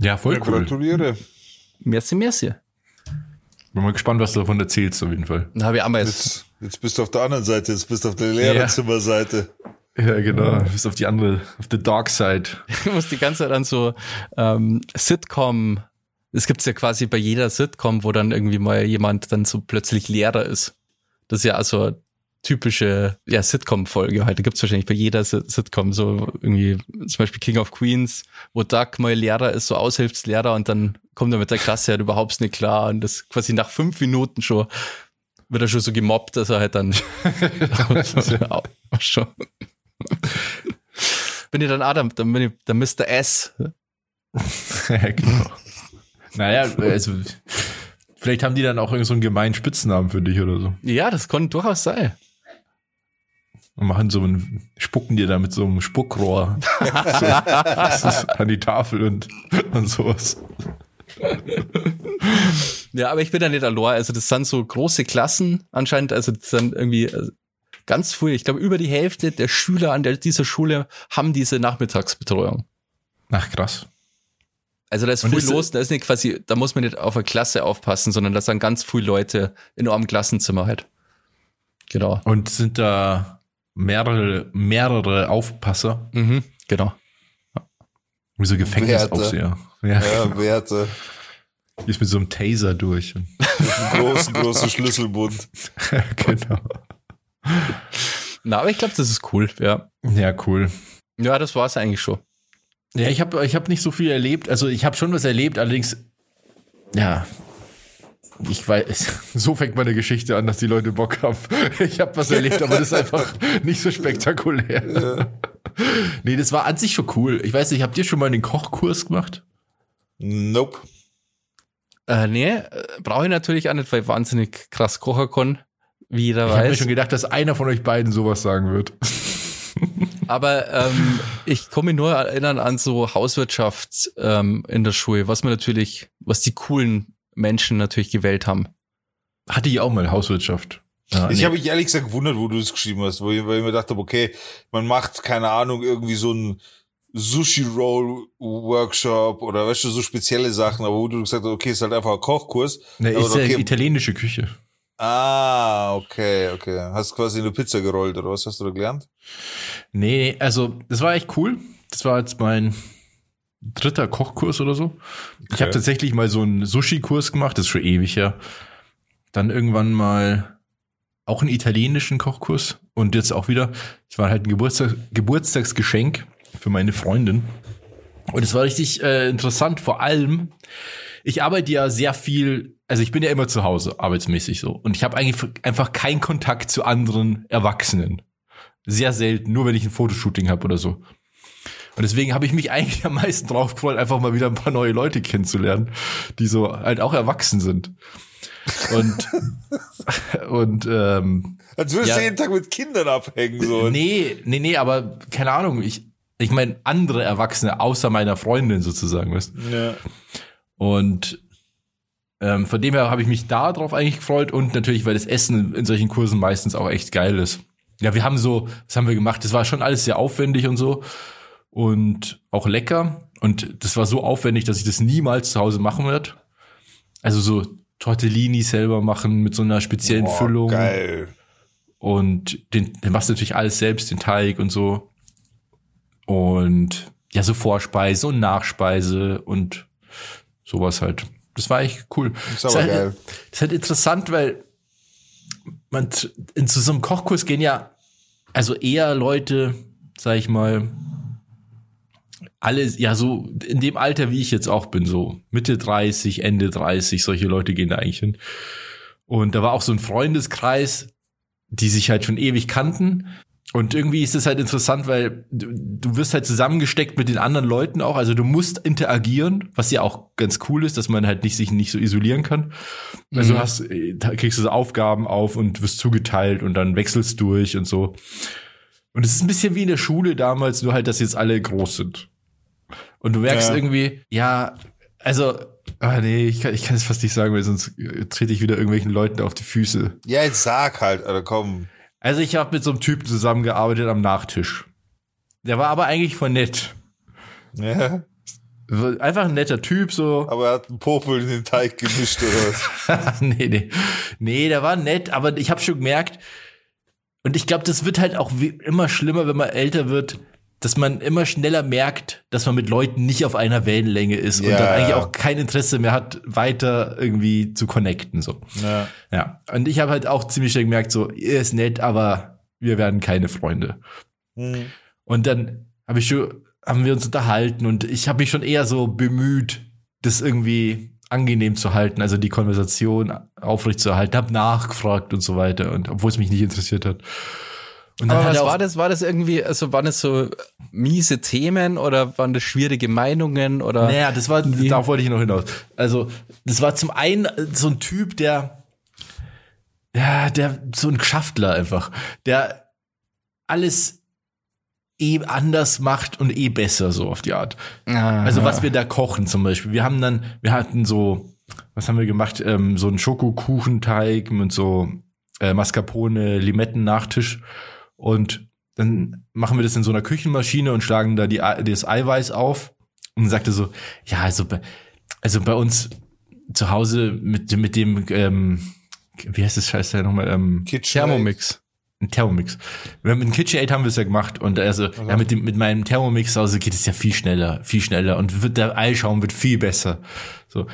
Ja, voll Ja, cool. gratuliere. Merci, merci. Bin mal gespannt, was du davon erzählst, auf jeden Fall. Dann habe ich einmal jetzt, Jetzt, bist du auf der anderen Seite, jetzt bist du auf der Lehrerzimmerseite. Ja, genau. Du bist auf die andere, auf the dark side. ich muss die ganze Zeit an so ähm, Sitcom, es gibt's ja quasi bei jeder Sitcom, wo dann irgendwie mal jemand dann so plötzlich Lehrer ist. Das ist ja also typische ja, Sitcom-Folge halt. Da gibt's wahrscheinlich bei jeder Si- Sitcom so irgendwie, zum Beispiel King of Queens, wo Doug mal Lehrer ist, so Aushilfslehrer und dann kommt er mit der Klasse halt überhaupt nicht klar und das quasi nach fünf Minuten schon wird er schon so gemobbt, dass er halt dann schon. Bin ich dann Adam, dann bin ich der Mr. S. genau. Naja, also, vielleicht haben die dann auch irgend so einen gemeinen Spitznamen für dich oder so. Ja, das konnte durchaus sein. Und machen so einen, spucken dir da mit so einem Spuckrohr so, an die Tafel und, und sowas. Ja, aber ich bin da nicht allein. Also das sind so große Klassen anscheinend. Also das sind irgendwie äh, ganz früh. Ich glaube, über die Hälfte der Schüler an der, dieser Schule haben diese Nachmittagsbetreuung. Ach, krass. Also da ist Und früh ist- los. Da ist nicht quasi, da muss man nicht auf eine Klasse aufpassen, sondern da sind ganz früh Leute in einem Klassenzimmer halt. Genau. Und sind da mehrere, mehrere Aufpasser? Mhm, genau. Wie so Gefängnisaufseher. Ja. Ja, Werte. Die ist mit so einem Taser durch. Und, Einen großen, großen Schlüsselbund. genau. Na, aber ich glaube, das ist cool. Ja. Ja, cool. Ja, das war's eigentlich schon. Ja, ich habe ich hab nicht so viel erlebt. Also ich habe schon was erlebt, allerdings, ja, ich weiß, so fängt meine Geschichte an, dass die Leute Bock haben. Ich habe was erlebt, aber das ist einfach nicht so spektakulär. Nee, das war an sich schon cool. Ich weiß nicht, habt ihr schon mal den Kochkurs gemacht? Nope. Äh, nee, äh, brauche ich natürlich auch nicht, weil ich wahnsinnig krass kochen kann, wie jeder Ich habe mir weiß. schon gedacht, dass einer von euch beiden sowas sagen wird. Aber ähm, ich komme mich nur erinnern an so Hauswirtschaft ähm, in der Schule, was man natürlich, was die coolen Menschen natürlich gewählt haben. Hatte ich auch mal Hauswirtschaft. Ja, ich nee. habe mich ehrlich gesagt gewundert, wo du das geschrieben hast, weil ich, weil ich mir dachte, okay, man macht, keine Ahnung, irgendwie so ein Sushi-Roll-Workshop oder weißt du, so spezielle Sachen, aber wo du gesagt hast, okay, ist halt einfach ein Kochkurs. Nee, ist okay. ja italienische Küche. Ah, okay, okay. Hast quasi eine Pizza gerollt oder was hast du da gelernt? Nee, also das war echt cool. Das war jetzt mein dritter Kochkurs oder so. Okay. Ich habe tatsächlich mal so einen Sushi-Kurs gemacht, das ist schon ewig her. Dann irgendwann mal auch einen italienischen Kochkurs und jetzt auch wieder, es war halt ein Geburtstag, Geburtstagsgeschenk für meine Freundin. Und es war richtig äh, interessant, vor allem, ich arbeite ja sehr viel, also ich bin ja immer zu Hause, arbeitsmäßig so. Und ich habe eigentlich einfach keinen Kontakt zu anderen Erwachsenen. Sehr selten, nur wenn ich ein Fotoshooting habe oder so. Und deswegen habe ich mich eigentlich am meisten drauf gefreut, einfach mal wieder ein paar neue Leute kennenzulernen, die so halt auch erwachsen sind. Und, und ähm, Als würdest ja, du jeden Tag mit Kindern abhängen. So. Nee, nee, nee, aber keine Ahnung, ich, ich meine andere Erwachsene außer meiner Freundin sozusagen, weißt Ja. Und ähm, von dem her habe ich mich da drauf eigentlich gefreut und natürlich, weil das Essen in solchen Kursen meistens auch echt geil ist. Ja, wir haben so, was haben wir gemacht? Das war schon alles sehr aufwendig und so und auch lecker. Und das war so aufwendig, dass ich das niemals zu Hause machen werde. Also so Tortellini selber machen mit so einer speziellen Boah, Füllung. Geil. Und den, den machst du natürlich alles selbst, den Teig und so. Und ja, so Vorspeise und Nachspeise und sowas halt. Das war echt cool. Das ist aber das ist halt, geil. Das ist halt interessant, weil man in zu so einem Kochkurs gehen ja also eher Leute, sag ich mal, alle, ja, so in dem Alter, wie ich jetzt auch bin, so Mitte 30, Ende 30, solche Leute gehen da eigentlich hin. Und da war auch so ein Freundeskreis, die sich halt schon ewig kannten. Und irgendwie ist es halt interessant, weil du, du wirst halt zusammengesteckt mit den anderen Leuten auch. Also du musst interagieren, was ja auch ganz cool ist, dass man halt nicht sich nicht so isolieren kann. Also mhm. du hast, da kriegst du so Aufgaben auf und wirst zugeteilt und dann wechselst durch und so. Und es ist ein bisschen wie in der Schule damals, nur halt, dass jetzt alle groß sind. Und du merkst ja. irgendwie, ja, also, ah nee, ich kann, ich kann es fast nicht sagen, weil sonst trete ich wieder irgendwelchen Leuten auf die Füße. Ja, jetzt sag halt, oder komm. Also ich habe mit so einem Typen zusammengearbeitet am Nachtisch. Der war aber eigentlich voll nett. Ja. Einfach ein netter Typ, so. Aber er hat einen Popel in den Teig gemischt, oder was? nee, nee. Nee, der war nett, aber ich habe schon gemerkt, und ich glaube, das wird halt auch immer schlimmer, wenn man älter wird, dass man immer schneller merkt, dass man mit Leuten nicht auf einer Wellenlänge ist ja, und dann eigentlich auch kein Interesse mehr hat, weiter irgendwie zu connecten. So. Ja. ja. Und ich habe halt auch ziemlich schnell gemerkt, so, ihr ist nett, aber wir werden keine Freunde. Mhm. Und dann habe ich schon, haben wir uns unterhalten und ich habe mich schon eher so bemüht, das irgendwie angenehm zu halten, also die Konversation aufrecht zu erhalten, habe nachgefragt und so weiter und obwohl es mich nicht interessiert hat. Aber was war das? War das irgendwie, also waren das so miese Themen oder waren das schwierige Meinungen oder? Naja, das war, darauf wollte ich noch hinaus. Also, das war zum einen so ein Typ, der, ja, der, so ein Geschäftler einfach, der alles eh anders macht und eh besser, so auf die Art. Aha. Also, was wir da kochen zum Beispiel. Wir haben dann, wir hatten so, was haben wir gemacht? Ähm, so einen Schokokuchenteig mit so äh, Mascarpone, Limetten-Nachtisch. Und dann machen wir das in so einer Küchenmaschine und schlagen da die, das Eiweiß auf. Und sagte so, ja, also bei, also bei uns zu Hause mit, mit dem, ähm, wie heißt das Scheiß da nochmal? Ähm, Thermomix. Ein Thermomix. Mit dem KitchenAid haben wir es ja gemacht und also okay. ja, mit dem mit meinem Thermomix zu Hause geht es ja viel schneller, viel schneller und wird der Eischaum wird viel besser. So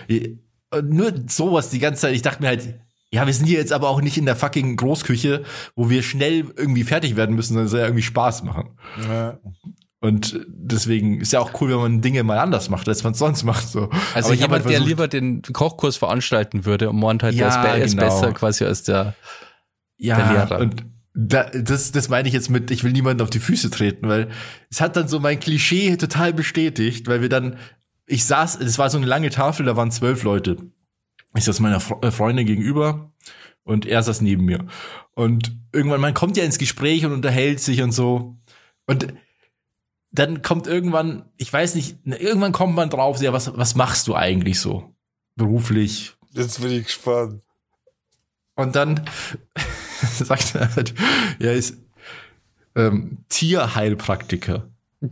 nur sowas die ganze Zeit. Ich dachte mir halt, ja, wir sind hier jetzt aber auch nicht in der fucking Großküche, wo wir schnell irgendwie fertig werden müssen, sondern es soll ja irgendwie Spaß machen. Ja. Und deswegen ist ja auch cool, wenn man Dinge mal anders macht, als man es sonst macht. So. Also aber jemand, halt der lieber den Kochkurs veranstalten würde und meint halt, ja, der ist, genau. besser quasi als der, ja, der Lehrer. Und da, das, das meine ich jetzt mit, ich will niemanden auf die Füße treten, weil es hat dann so mein Klischee total bestätigt, weil wir dann, ich saß, es war so eine lange Tafel, da waren zwölf Leute ich saß meiner äh, Freundin gegenüber und er saß neben mir. Und irgendwann, man kommt ja ins Gespräch und unterhält sich und so. Und dann kommt irgendwann, ich weiß nicht, irgendwann kommt man drauf, ja, was, was machst du eigentlich so? Beruflich. Jetzt bin ich gespannt. Und dann sagt er halt, er ist ähm, Tierheilpraktiker.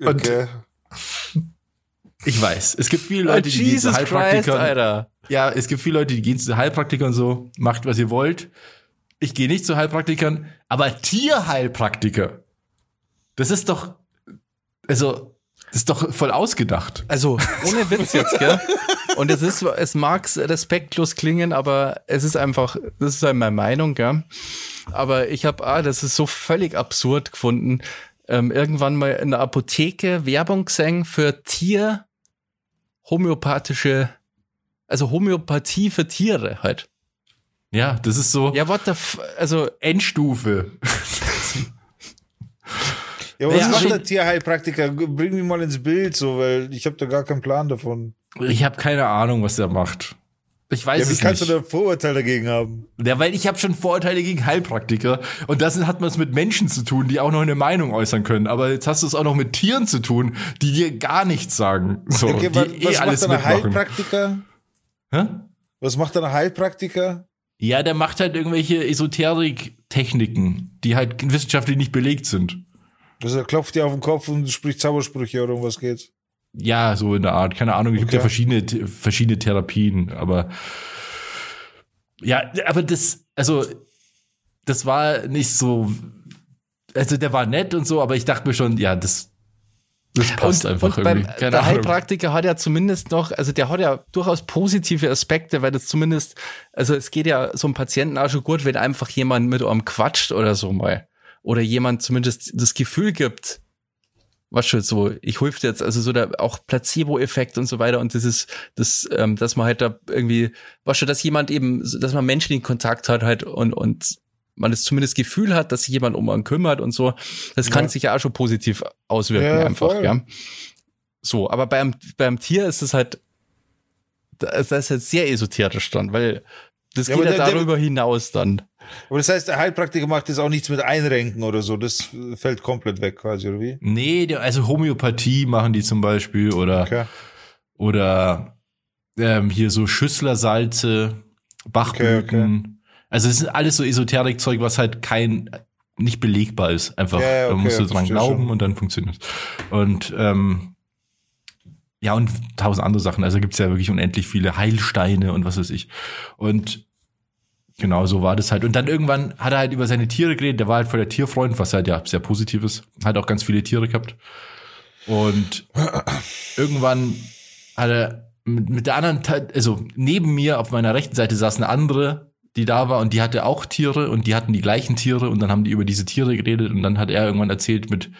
Okay. Ich weiß, es gibt viele Leute, die gehen zu Christ, Heilpraktikern. Alter. Ja, es gibt viele Leute, die gehen zu Heilpraktikern so, macht was ihr wollt. Ich gehe nicht zu Heilpraktikern, aber Tierheilpraktiker. Das ist doch, also, das ist doch voll ausgedacht. Also, ohne Witz jetzt, gell? Und es ist, es mag respektlos klingen, aber es ist einfach, das ist halt meine Meinung, gell? Aber ich habe, ah, das ist so völlig absurd gefunden, ähm, irgendwann mal in der Apotheke Werbung gesehen für Tier homöopathische, also Homöopathie für Tiere halt. Ja, das ist so Ja, what the f also Endstufe. Ja, aber was Ja, macht der Tierheilpraktiker? Bring mich mal ins Bild, so, weil ich habe da gar keinen Plan davon. Ich habe keine Ahnung, was der macht. Ich weiß Ja, wie es kannst nicht. du da Vorurteile dagegen haben? Ja, weil ich habe schon Vorurteile gegen Heilpraktiker und das hat man es mit Menschen zu tun, die auch noch eine Meinung äußern können. Aber jetzt hast du es auch noch mit Tieren zu tun, die dir gar nichts sagen. So, Okay, die was, eh was alles macht ein mitmachen. Heilpraktiker? Hä? Was macht ein Heilpraktiker? Ja, der macht halt irgendwelche Esoterik-Techniken, die halt wissenschaftlich nicht belegt sind. Also er klopft dir auf den Kopf und spricht Zaubersprüche oder um was geht's? Ja, so in der Art. Keine Ahnung, es gibt ja Okay. verschiedene, verschiedene Therapien, aber ja, aber das, also, das war nicht so, also der war nett und so, aber ich dachte mir schon, ja, das, das passt und, einfach und beim, irgendwie. Keine der Ahnung. Heilpraktiker hat ja zumindest noch, also der hat ja durchaus positive Aspekte, weil das zumindest, also es geht ja so einem Patienten auch schon gut, wenn einfach jemand mit einem quatscht oder so mal. Oder jemand zumindest das Gefühl gibt, was schon so, ich hilft jetzt, also so der auch Placebo-Effekt und so weiter und das ist, das, ähm, dass man halt da irgendwie, was schon, dass jemand eben, dass man menschlichen Kontakt hat halt und, und man das zumindest Gefühl hat, dass sich jemand um einen kümmert und so, das kann Ja. sich ja auch schon positiv auswirken Ja, einfach, voll. ja. So, aber beim, beim Tier ist es halt, das ist jetzt sehr esoterisch dann, weil das Ja, geht ja der- der- darüber hinaus dann. Aber das heißt, der Heilpraktiker macht jetzt auch nichts mit Einrenken oder so. Das fällt komplett weg quasi, oder wie? Nee, also Homöopathie machen die zum Beispiel oder, Okay. oder ähm, hier so Schüsslersalze, Bachblüten. Okay, Also es ist alles so Esoterik-Zeug, was halt kein nicht belegbar ist. Einfach, Ja, ja, da okay, musst du dran glauben schon. und dann funktioniert es. Und ähm, ja, und tausend andere Sachen. Also gibt's ja wirklich unendlich viele Heilsteine und was weiß ich. Und genau so war das halt. Und dann irgendwann hat er halt über seine Tiere geredet. Der war halt voll der Tierfreund, was halt ja sehr positiv ist. Hat auch ganz viele Tiere gehabt. Und irgendwann hat er mit, der anderen, also neben mir auf meiner rechten Seite saß eine andere, die da war und die hatte auch Tiere und die hatten die gleichen Tiere und dann haben die über diese Tiere geredet und dann hat er irgendwann erzählt mit,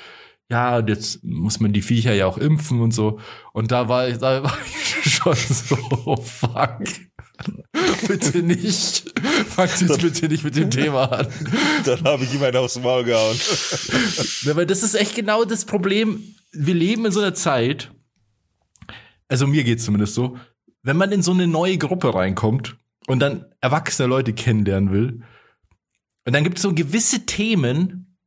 ja, und jetzt muss man die Viecher ja auch impfen und so. Und da war, da war ich schon so, fuck. bitte nicht. Fangt jetzt bitte nicht mit dem Thema an. Dann habe ich einen aufs Maul gehauen. Ja, weil das ist echt genau das Problem. Wir leben in so einer Zeit, also mir geht's zumindest so, wenn man in so eine neue Gruppe reinkommt und dann erwachsene Leute kennenlernen will, und dann gibt es so gewisse Themen,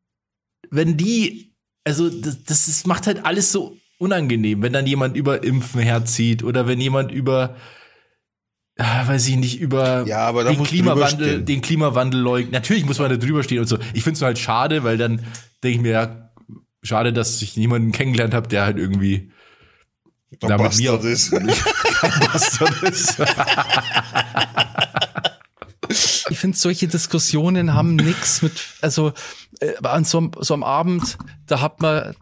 wenn die, also das, das ist, macht halt alles so unangenehm, wenn dann jemand über Impfen herzieht oder wenn jemand über, ah, weiß ich nicht, über Ja, den Klimawandel, den Klimawandel leugnen. Natürlich muss man da drüber stehen und so. Ich finde es halt schade, weil dann denke ich mir, ja, schade, dass ich niemanden kennengelernt habe, der halt irgendwie Der Da mit mir- Bastard ist. kein Bastard ist. Ich finde, solche Diskussionen haben nix mit, also äh, an so, so einem Abend, da hat man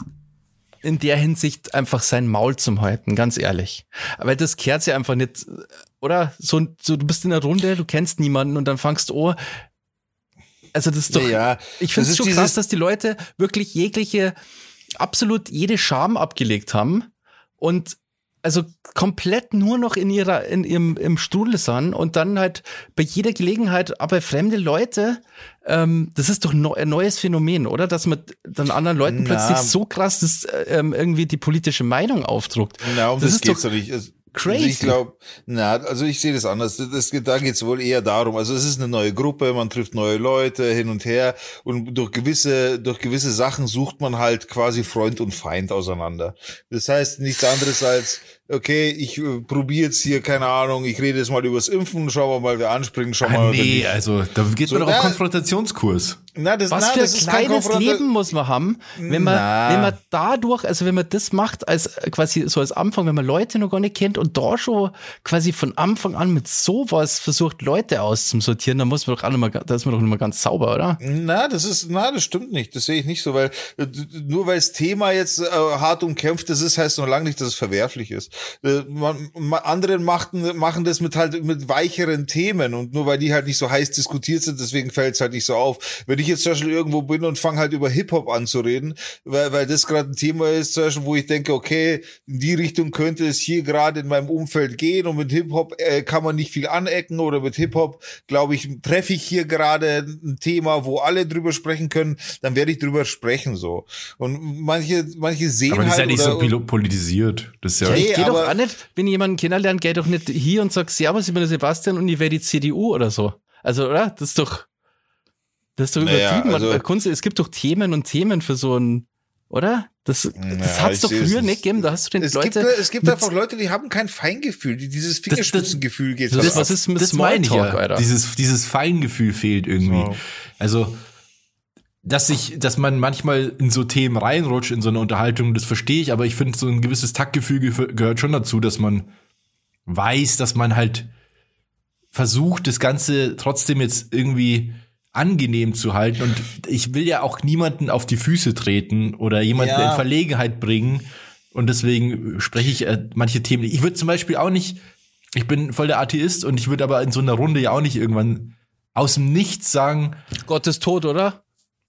in der Hinsicht einfach sein Maul zum Halten, ganz ehrlich. Aber das kehrt ja einfach nicht, oder? So, so, du bist in der Runde, du kennst niemanden und dann fangst du an. Also das ist doch, Ja, ich finde es schon krass, dass die Leute wirklich jegliche, absolut jede Scham abgelegt haben und also komplett nur noch in ihrer, in ihrem im Strudel sind und dann halt bei jeder Gelegenheit, aber fremde Leute, ähm, das ist doch neu, ein neues Phänomen, oder? Dass man dann anderen Leuten Na. plötzlich so krass das, äh, ähm, irgendwie die politische Meinung aufdruckt. Na, um Das das, ist geht's doch- doch nicht. Es- Crazy. Also ich glaube, na, also ich sehe das anders. Das, das, da geht es wohl eher darum. Also es ist eine neue Gruppe, man trifft neue Leute hin und her und durch gewisse, durch gewisse Sachen sucht man halt quasi Freund und Feind auseinander. Das heißt nichts anderes als okay, ich äh, probiere jetzt hier, keine Ahnung, ich rede jetzt mal übers Impfen, schauen wir mal, wer anspringt, schauen wir Ah, mal. nee, also da geht So, man doch auf na- Konfrontationskurs. Na, das, Was na, für das ein kleines Leben muss man haben, wenn man, Na. wenn man dadurch, also wenn man das macht als äh, quasi so als Anfang, wenn man Leute noch gar nicht kennt und da schon quasi von Anfang an mit sowas versucht, Leute auszusortieren, dann muss man doch auch noch mal, da ist man doch nicht mal ganz sauber, oder? Na, das ist, na, das stimmt nicht. Das sehe ich nicht so, weil äh, nur weil das Thema jetzt äh, hart umkämpft ist, heißt noch lange nicht, dass es verwerflich ist. Äh, man, ma, andere machten, machen das mit halt mit weicheren Themen und nur weil die halt nicht so heiß diskutiert sind, deswegen fällt es halt nicht so auf. Wenn ich jetzt zum Beispiel irgendwo bin und fange halt über Hip Hop an zu reden, weil, weil das gerade ein Thema ist, zum Beispiel, wo ich denke, okay, in die Richtung könnte es hier gerade in meinem Umfeld gehen und mit Hip Hop äh, kann man nicht viel anecken oder mit Hip Hop, glaube ich, treffe ich hier gerade ein Thema, wo alle drüber sprechen können, dann werde ich drüber sprechen so. Und manche, manche sehen Aber das ist halt ja nicht oder, so politisiert. Das ist ja. Nee, doch auch nicht, wenn ich jemanden kennenlernt, geh doch nicht hier und sag, Servus, ich bin der Sebastian und ich wäre die CDU oder so. Also, oder? Das ist doch, das ist doch Naja, übertrieben. Man- also- Kunst, es gibt doch Themen und Themen für so ein, oder? Das, das Naja, hat's doch früher nicht. gegeben. Da hast du den es Leute. gibt, es gibt mit- einfach Leute, die haben kein Feingefühl, die dieses das- Fingerspitzengefühl geht. das- halt was ab. ist mit das meine ich Smalltalk, ja. Alter? Dieses, dieses Feingefühl fehlt irgendwie. So. Also, dass sich, dass man manchmal in so Themen reinrutscht in so eine Unterhaltung, das verstehe ich, aber ich finde, so ein gewisses Taktgefühl gehö- gehört schon dazu, dass man weiß, dass man halt versucht, das Ganze trotzdem jetzt irgendwie angenehm zu halten. Und ich will ja auch niemanden auf die Füße treten oder jemanden Ja. in Verlegenheit bringen. Und deswegen spreche ich äh, manche Themen. nicht. Ich würde zum Beispiel auch nicht, ich bin voll der Atheist und ich würde aber in so einer Runde ja auch nicht irgendwann aus dem Nichts sagen, Gott ist tot, oder?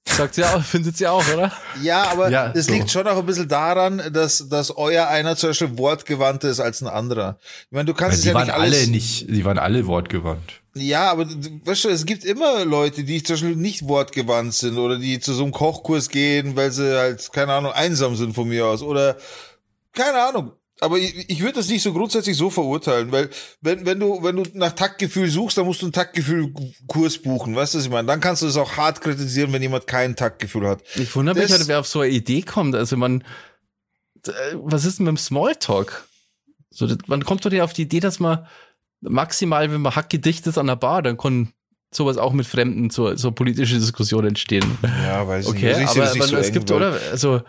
Sagt sie auch, findet sie auch, oder? Ja, aber Ja, es so. liegt schon auch ein bisschen daran, dass, dass euer einer zum Beispiel wortgewandter ist als ein anderer. Ich meine, du kannst es die ja waren nicht alles. alle nicht, die waren alle wortgewandt. Ja, aber du- weißt du, es gibt immer Leute, die zum Beispiel nicht wortgewandt sind oder die zu so einem Kochkurs gehen, weil sie halt, keine Ahnung, einsam sind von mir aus oder keine Ahnung. Aber ich, ich würde das nicht so grundsätzlich so verurteilen, weil wenn, wenn du, wenn du nach Taktgefühl suchst, dann musst du einen Taktgefühl-Kurs buchen, weißt du, was ich meine? Dann kannst du es auch hart kritisieren, wenn jemand kein Taktgefühl hat. Ich wundere mich Das- halt, wer auf so eine Idee kommt. Also man, äh, was ist denn mit dem Smalltalk? So, man kommt doch nicht auf die Idee, dass man maximal, wenn man hackgedicht ist an der Bar, dann kann sowas auch mit Fremden so, so politische Diskussionen entstehen. Ja, weiß Okay, nicht. Also ich sehe aber, aber so es eng, gibt, oder? Also,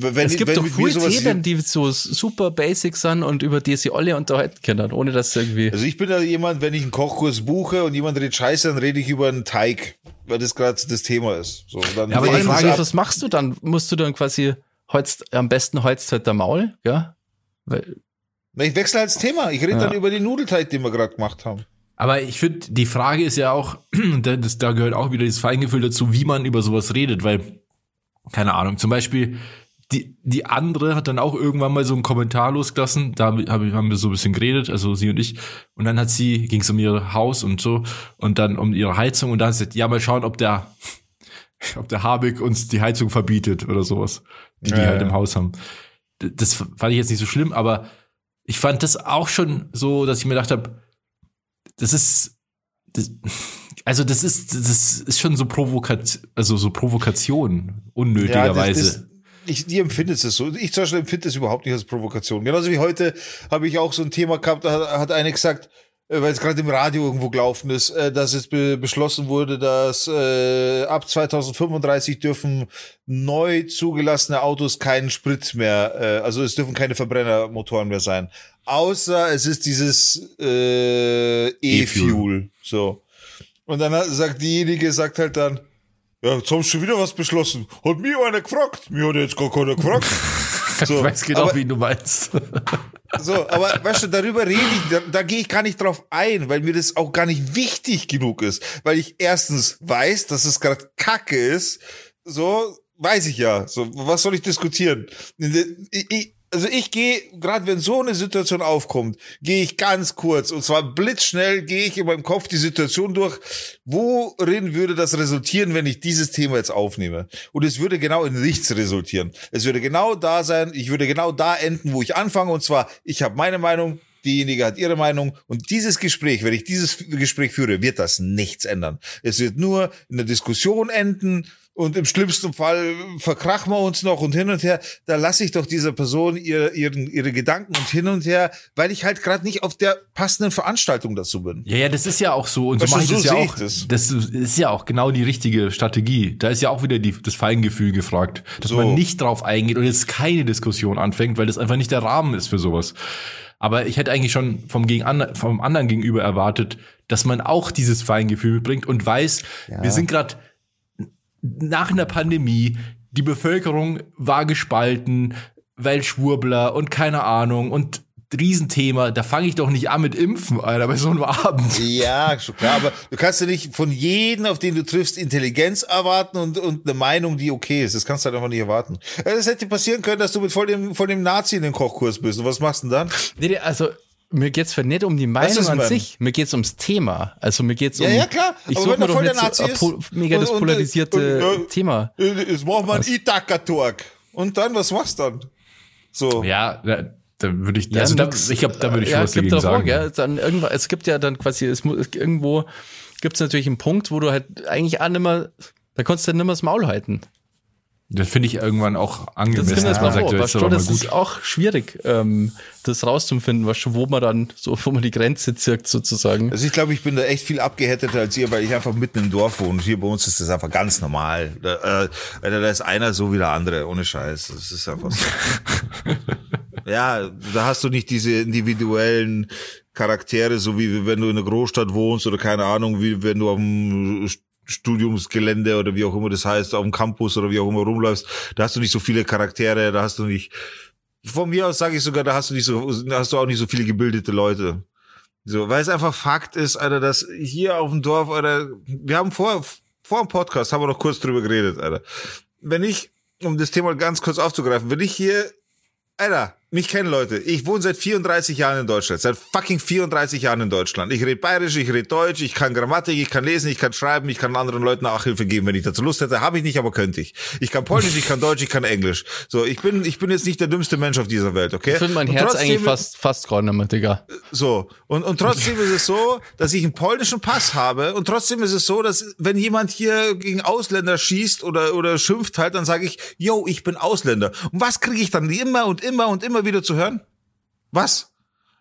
Wenn, es gibt wenn doch viele sowas Themen, die so super basic sind und über die sie alle unterhalten können, ohne dass irgendwie. Also ich bin ja jemand, wenn ich einen Kochkurs buche und jemand redet Scheiße, dann rede ich über einen Teig, weil das gerade das Thema ist. So, dann Ja, aber die Frage das was, machst du dann? Musst du dann quasi holst, am besten holst halt der Maul, ja? Weil, Na, ich wechsle halt das Thema. Ich rede Ja. dann über den Nudelteig, den wir gerade gemacht haben. Aber ich finde, die Frage ist ja auch, da- das, da gehört auch wieder dieses Feingefühl dazu, wie man über sowas redet, weil, keine Ahnung, zum Beispiel, die, die andere hat dann auch irgendwann mal so einen Kommentar losgelassen, da hab, hab- haben wir so ein bisschen geredet, also sie und ich, und dann hat sie, ging es um ihr Haus und so, und dann um ihre Heizung, und dann hat sie gesagt, ja, mal schauen, ob der, ob der Habeck uns die Heizung verbietet oder sowas, die die Ja, halt ja. im Haus haben. Das fand ich jetzt nicht so schlimm, aber ich fand das auch schon so, dass ich mir gedacht habe, das ist, das, also das ist, das ist schon so Provokat, also so Provokation, unnötigerweise. das, das, ich, die empfindet es so. Ich zum Beispiel empfinde es überhaupt nicht als Provokation. Genauso wie heute habe ich auch so ein Thema gehabt, da hat- eine gesagt, äh, weil es gerade im Radio irgendwo gelaufen ist, äh, dass es be beschlossen wurde, dass äh, ab 2035 dürfen neu zugelassene Autos keinen Sprit mehr, äh, also es dürfen keine Verbrennermotoren mehr sein. Außer es ist dieses äh, E-Fuel. So. Und dann hat, sagt diejenige, sagt halt dann, ja, jetzt haben sie schon wieder was beschlossen. Hat mir einer gefragt. Mir hat jetzt gar keiner gefragt. So, ich weiß genau, aber, wie du meinst. so, aber weißt du, darüber rede ich, da, da gehe ich gar nicht drauf ein, weil mir das auch gar nicht wichtig genug ist. Weil ich erstens weiß, dass es gerade Kacke ist. So, weiß ich ja. So, was soll ich diskutieren? Ich, ich, also ich gehe, gerade wenn so eine Situation aufkommt, gehe ich ganz kurz und zwar blitzschnell gehe ich in meinem Kopf die Situation durch, worin würde das resultieren, wenn ich dieses Thema jetzt aufnehme? Und es würde genau in nichts resultieren. Es würde genau da sein, ich würde genau da enden, wo ich anfange und zwar, ich habe meine Meinung, diejenige hat ihre Meinung und dieses Gespräch, wenn ich dieses Gespräch führe, wird das nichts ändern. Es wird nur in der Diskussion enden und im schlimmsten Fall verkrachen wir uns noch und hin und her. Da lasse ich doch dieser Person ihre, ihren, ihre Gedanken und hin und her, weil ich halt gerade nicht auf der passenden Veranstaltung dazu bin. Ja, ja, das ist ja auch so. Und so Weißt du, mache ich so das ja auch. das. Das. ist ja auch genau die richtige Strategie. Da ist ja auch wieder die, das Feingefühl gefragt, dass So. man nicht drauf eingeht und jetzt keine Diskussion anfängt, weil das einfach nicht der Rahmen ist für sowas. Aber ich hätte eigentlich schon vom, gegen vom anderen gegenüber erwartet, dass man auch dieses Feingefühl mitbringt und weiß, wir sind gerade nach einer Pandemie, die Bevölkerung war gespalten, weil Schwurbler und keine Ahnung und Riesenthema, da fange ich doch nicht an mit Impfen, Alter, bei so einem Abend. Ja, schon klar, aber du kannst ja nicht von jedem, auf den du triffst, Intelligenz erwarten und, und eine Meinung, die okay ist. Das kannst du halt einfach nicht erwarten. Es hätte passieren können, dass du mit voll dem, voll dem Nazi in den Kochkurs bist. Und was machst du denn dann? Nee, nee, also mir geht's für nicht um die Meinung an sich, mir geht's ums Thema. Also mir geht's Ja, um ja, klar. Ich Aber suche mir doch voll der nicht so po- mega das und- und- polarisierte und- und- Thema. Jetzt machen wir einen Itaka-Talk. Und dann, was machst du dann? So. Ja, da, da würde ich, also da, nix. ich glaube, da würde ich schon ja, was es gibt dagegen sagen. gell, dann irgendwann, es gibt ja dann quasi, es muss, irgendwo gibt's natürlich einen Punkt, wo du halt eigentlich auch nimmer, da konntest du nimmer das Maul halten. Das finde ich irgendwann auch angemessen. das man mal sagt, mal das gut. ist auch schwierig, ähm, das rauszufinden, du, wo man dann, so, wo man die Grenze zirkt sozusagen. Also ich glaube, ich bin da echt viel abgehärteter als ihr, weil ich einfach mitten im Dorf wohne. Hier bei uns ist das einfach ganz normal. Da, äh, da ist einer so wie der andere, ohne Scheiß. Das ist einfach so. ja, da hast du nicht diese individuellen Charaktere, so wie wenn du in einer Großstadt wohnst oder keine Ahnung, wie wenn du auf dem Studiumsgelände oder wie auch immer das heißt, auf dem Campus oder wie auch immer rumläufst. Da hast du nicht so viele Charaktere, da hast du nicht von mir aus sage ich sogar, da hast du nicht so, da hast du auch nicht so viele gebildete Leute. So, weil es einfach Fakt ist, Alter, dass hier auf dem Dorf, Alter, wir haben vor, vor dem Podcast haben wir noch kurz drüber geredet, Alter. Wenn ich, um das Thema ganz kurz aufzugreifen, wenn ich hier, Alter, mich kennen Leute, ich wohne seit 34 Jahren in Deutschland, seit fucking 34 Jahren in Deutschland. Ich rede bayerisch, ich rede deutsch, ich kann Grammatik, ich kann lesen, ich kann schreiben, ich kann anderen Leuten Nachhilfe geben, wenn ich dazu Lust hätte. Habe ich nicht, aber könnte ich. Ich kann polnisch, ich kann deutsch, ich kann englisch. So, ich bin, ich bin jetzt nicht der dümmste Mensch auf dieser Welt, okay? Ich finde mein Und Herz eigentlich fast, fast mehr, Digga. so. Und, und trotzdem ist es so, dass ich einen polnischen Pass habe. Und trotzdem ist es so, dass wenn jemand hier gegen Ausländer schießt oder, oder schimpft halt, dann sage ich, yo, ich bin Ausländer. Und was kriege ich dann immer und immer und immer wieder zu hören? Was?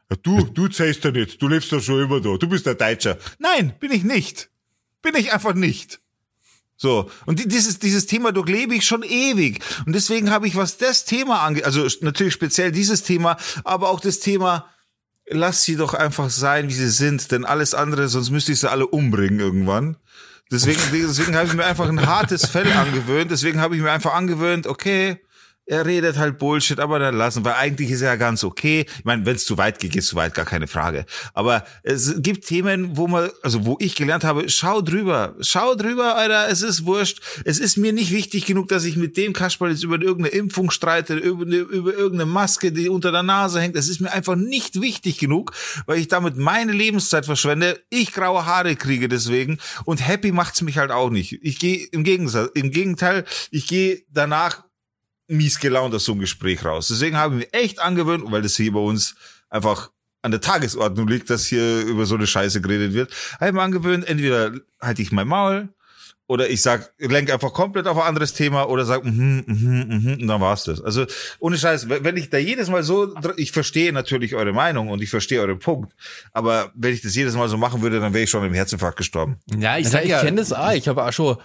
Ja, du, du zählst ja nicht. Du lebst ja schon immer da. Du bist der Deutscher. Nein, bin ich nicht. Bin ich einfach nicht. So, und die- dieses, dieses Thema durchlebe ich schon ewig. Und deswegen habe ich, was das Thema angeht, also natürlich speziell dieses Thema, aber auch das Thema, lass sie doch einfach sein, wie sie sind, denn alles andere, sonst müsste ich sie alle umbringen irgendwann. Deswegen, deswegen habe ich mir einfach ein hartes Fell angewöhnt. Deswegen habe ich mir einfach angewöhnt, okay, er redet halt Bullshit, aber dann lassen, weil eigentlich ist er ja ganz okay. Ich meine, wenn es zu weit geht, es zu weit, gar keine Frage. Aber es gibt Themen, wo man, also wo ich gelernt habe, schau drüber, schau drüber, Alter, es ist wurscht. Es ist mir nicht wichtig genug, dass ich mit dem Kasperl jetzt über irgendeine Impfung streite, über, über irgendeine Maske, die unter der Nase hängt. Das ist mir einfach nicht wichtig genug, weil ich damit meine Lebenszeit verschwende. Ich graue Haare kriege deswegen und happy macht's mich halt auch nicht. Ich gehe im Gegensatz, im Gegenteil, ich gehe danach mies gelaunt aus so einem Gespräch raus. Deswegen habe ich mir echt angewöhnt, weil das hier bei uns einfach an der Tagesordnung liegt, dass hier über so eine Scheiße geredet wird, habe ich mir angewöhnt, entweder halte ich mein Maul oder ich sag, lenk einfach komplett auf ein anderes Thema oder sag, mhm, mhm, mhm, und dann war's das. Also ohne Scheiß, wenn ich da jedes Mal so, ich verstehe natürlich eure Meinung und ich verstehe euren Punkt, aber wenn ich das jedes Mal so machen würde, dann wäre ich schon im Herzinfarkt gestorben. Ja, ich Ich, sag ja, kenne das auch. Ich habe auch schon